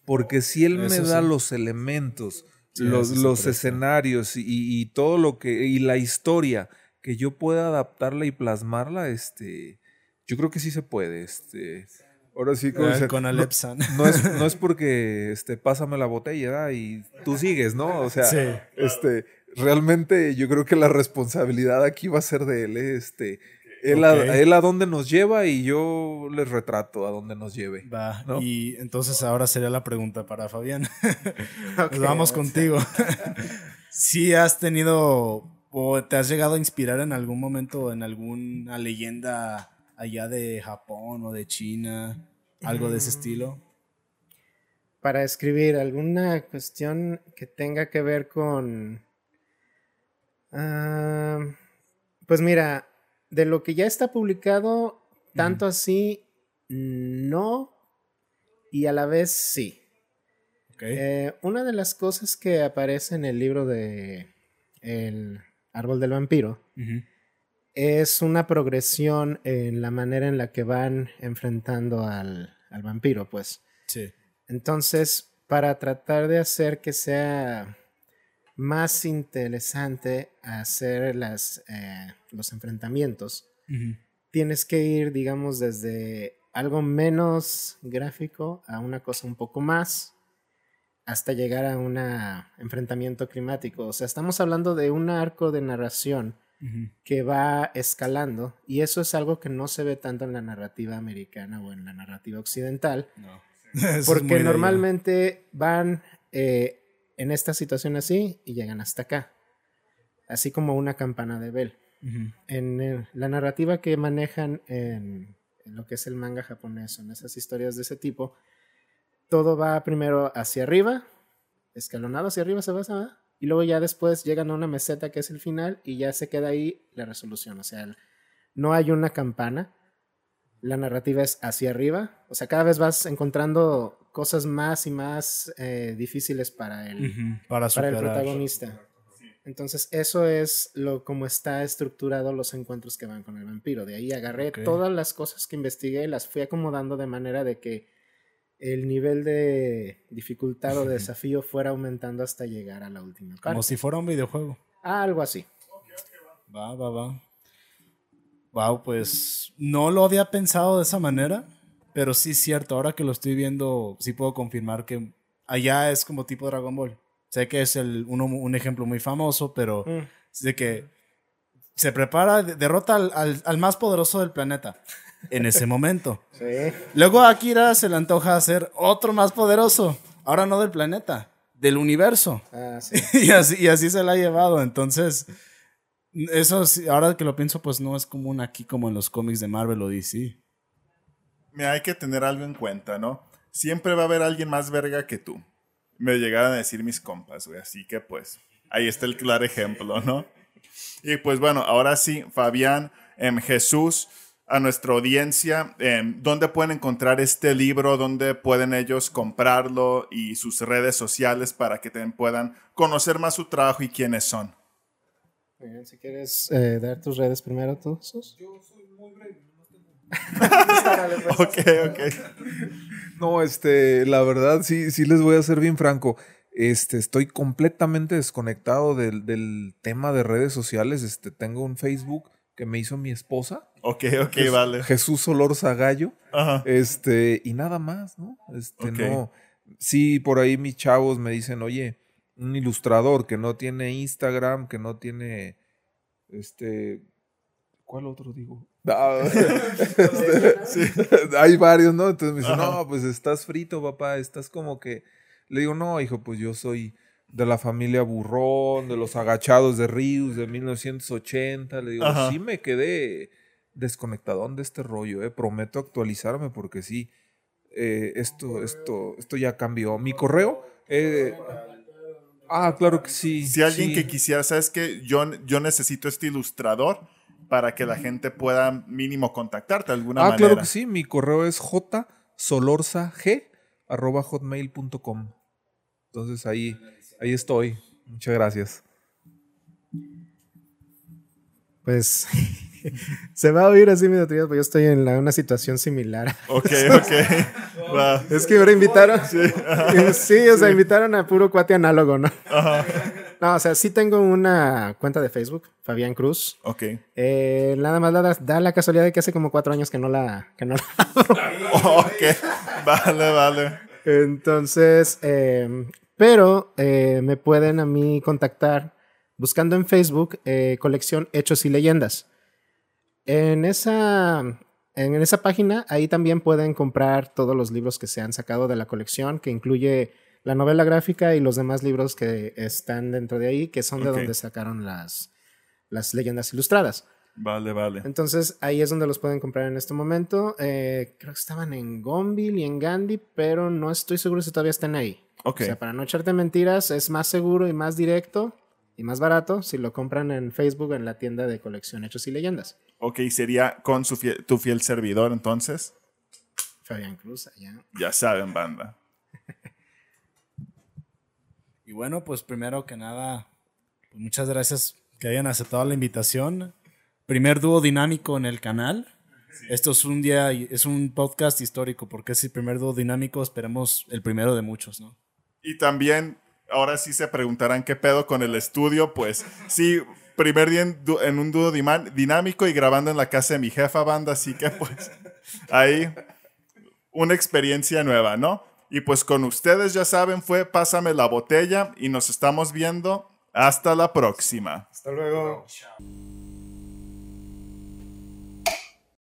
Porque si él me da sí. los elementos, Sí, los, los escenarios y, y todo lo que, y la historia, que yo pueda adaptarla y plasmarla, este, yo creo que sí se puede, este. Ahora sí, como dicen, con Alepsan. No es, no es porque este, pásame la botella ¿verdad? y tú sigues, ¿no? O sea, Sí. este, realmente yo creo que la responsabilidad aquí va a ser de él. ¿eh? Este, él, a, él a dónde nos lleva y yo les retrato a dónde nos lleve. Va, ¿No? y entonces ahora sería la pregunta para Fabián. Pues vamos contigo. si has tenido o te has llegado a inspirar en algún momento en alguna leyenda allá de Japón o de China, algo de ese estilo. Para escribir alguna cuestión que tenga que ver con... Ah, pues mira, de lo que ya está publicado, tanto así, no, y a la vez sí. ¿ok? Eh, una de las cosas que aparece en el libro de El Árbol del Vampiro. Es una progresión en la manera en la que van enfrentando al, al vampiro, pues. Sí. Entonces, para tratar de hacer que sea más interesante hacer las, eh, los enfrentamientos, tienes que ir, digamos, desde algo menos gráfico a una cosa un poco más, hasta llegar a un enfrentamiento climático. O sea, estamos hablando de un arco de narración Que va escalando y eso es algo que no se ve tanto en la narrativa americana o en la narrativa occidental, No. Porque normalmente van eh, en esta situación así y llegan hasta acá, así como una campana de Bell. En eh, la narrativa que manejan en, en lo que es el manga japonés, en esas historias de ese tipo, todo va primero hacia arriba, escalonado hacia arriba se va, se va, y luego ya después llegan a una meseta que es el final y ya se queda ahí la resolución. O sea, no hay una campana, la narrativa es hacia arriba, o sea, cada vez vas encontrando cosas más y más eh, difíciles para el. Para para el protagonista. Entonces, eso es lo como está estructurado los encuentros que van con el vampiro. De ahí agarré todas las cosas que investigué, las fui acomodando de manera de que el nivel de dificultad o de desafío fuera aumentando hasta llegar a la última parte. Como si fuera un videojuego. Algo así. Va, va, va. Wow, pues no lo había pensado de esa manera, pero sí es cierto, ahora que lo estoy viendo, sí puedo confirmar que allá es como tipo Dragon Ball. Sé que es el, uno- un ejemplo muy famoso, pero Mm. de que se prepara, de- derrota al, al- al más poderoso del planeta en ese momento. Sí. Luego a Akira se le antoja hacer otro más poderoso, ahora no del planeta, del universo. Ah, sí. y, así, y así se la ha llevado. Entonces, eso sí, ahora que lo pienso, pues no es común aquí como en los cómics de Marvel o DC. Mira, hay que tener algo en cuenta, ¿no? Siempre va a haber alguien más verga que tú. Me llegaron a decir mis compas, güey. Así que, pues, ahí está el claro ejemplo, ¿no? Y pues bueno, ahora sí, Fabián, em, Jesús, a nuestra audiencia, em, ¿dónde pueden encontrar este libro? ¿Dónde pueden ellos comprarlo? Y sus redes sociales para que puedan conocer más su trabajo y quiénes son. Muy bien, si quieres eh, dar tus redes primero, tú, Sus. Ok, ok. No, este, la verdad, sí, sí les voy a ser bien franco. Este, estoy completamente desconectado del, del tema de redes sociales. Este, tengo un Facebook que me hizo mi esposa. Ok, ok, vale. Jesús Olorza Gallo. Ajá. Este, y nada más, ¿no? Este, no. Sí, por ahí mis chavos me dicen, oye, un ilustrador que no tiene Instagram, que no tiene. Este. ¿Cuál otro digo? Este, Hay varios, ¿no? Entonces me dicen, Ajá. no, pues estás frito, papá, estás como que. Le digo, no, hijo, pues yo soy de la familia Burrón, de los agachados de Rius de 1980. Le digo, Ajá. sí me quedé desconectadón de este rollo, eh. Prometo actualizarme porque sí, eh, esto, esto, esto ya cambió. Mi correo. eh, ah, claro que sí. Si alguien sí. que quisiera, ¿sabes qué? Yo, yo necesito este ilustrador para que la gente pueda mínimo contactarte de alguna Ah, manera. claro que sí. Mi correo es jsolorzag.com. Entonces ahí, ahí estoy. Muchas gracias. Pues se va a oír así medio triste, porque yo estoy en la- una situación similar. Ok, ok. Va. Es que ahora invitaron. Sí, o sea, invitaron a puro cuate análogo, ¿no? No, o sea, sí tengo una cuenta de Facebook, Fabián Cruz. Ok. Eh, nada más da, da la casualidad de que hace como cuatro años que no la, que no la ok. Vale, vale. Entonces, eh, pero eh, me pueden a mí contactar buscando en Facebook eh, colección Hechos y Leyendas. En esa, en esa página, ahí también pueden comprar todos los libros que se han sacado de la colección, que incluye la novela gráfica y los demás libros que están dentro de ahí, que son de donde sacaron las, las leyendas ilustradas. Vale, vale. Entonces ahí es donde los pueden comprar en este momento. Eh, creo que estaban en Gonville y en Gandhi, pero no estoy seguro si todavía están ahí. Ok. O sea, para no echarte mentiras, es más seguro y más directo y más barato si lo compran en Facebook en la tienda de colección Hechos y Leyendas. Ok, sería con su fiel- tu fiel servidor entonces. Fabián Cruz, allá. Ya saben, banda. Y bueno, pues primero que nada, pues muchas gracias que hayan aceptado la invitación. Primer dúo dinámico en el canal. Esto es un día, es un podcast histórico porque es el primer dúo dinámico, esperemos el primero de muchos, ¿no? Y también, ahora sí se preguntarán qué pedo con el estudio. Pues sí, primer día en, un dúo dinámico y grabando en la casa de mi jefa banda. Así que pues ahí una experiencia nueva, ¿no? Y pues con ustedes ya saben, fue Pásame la botella y nos estamos viendo. Hasta la próxima. Hasta luego. Chao.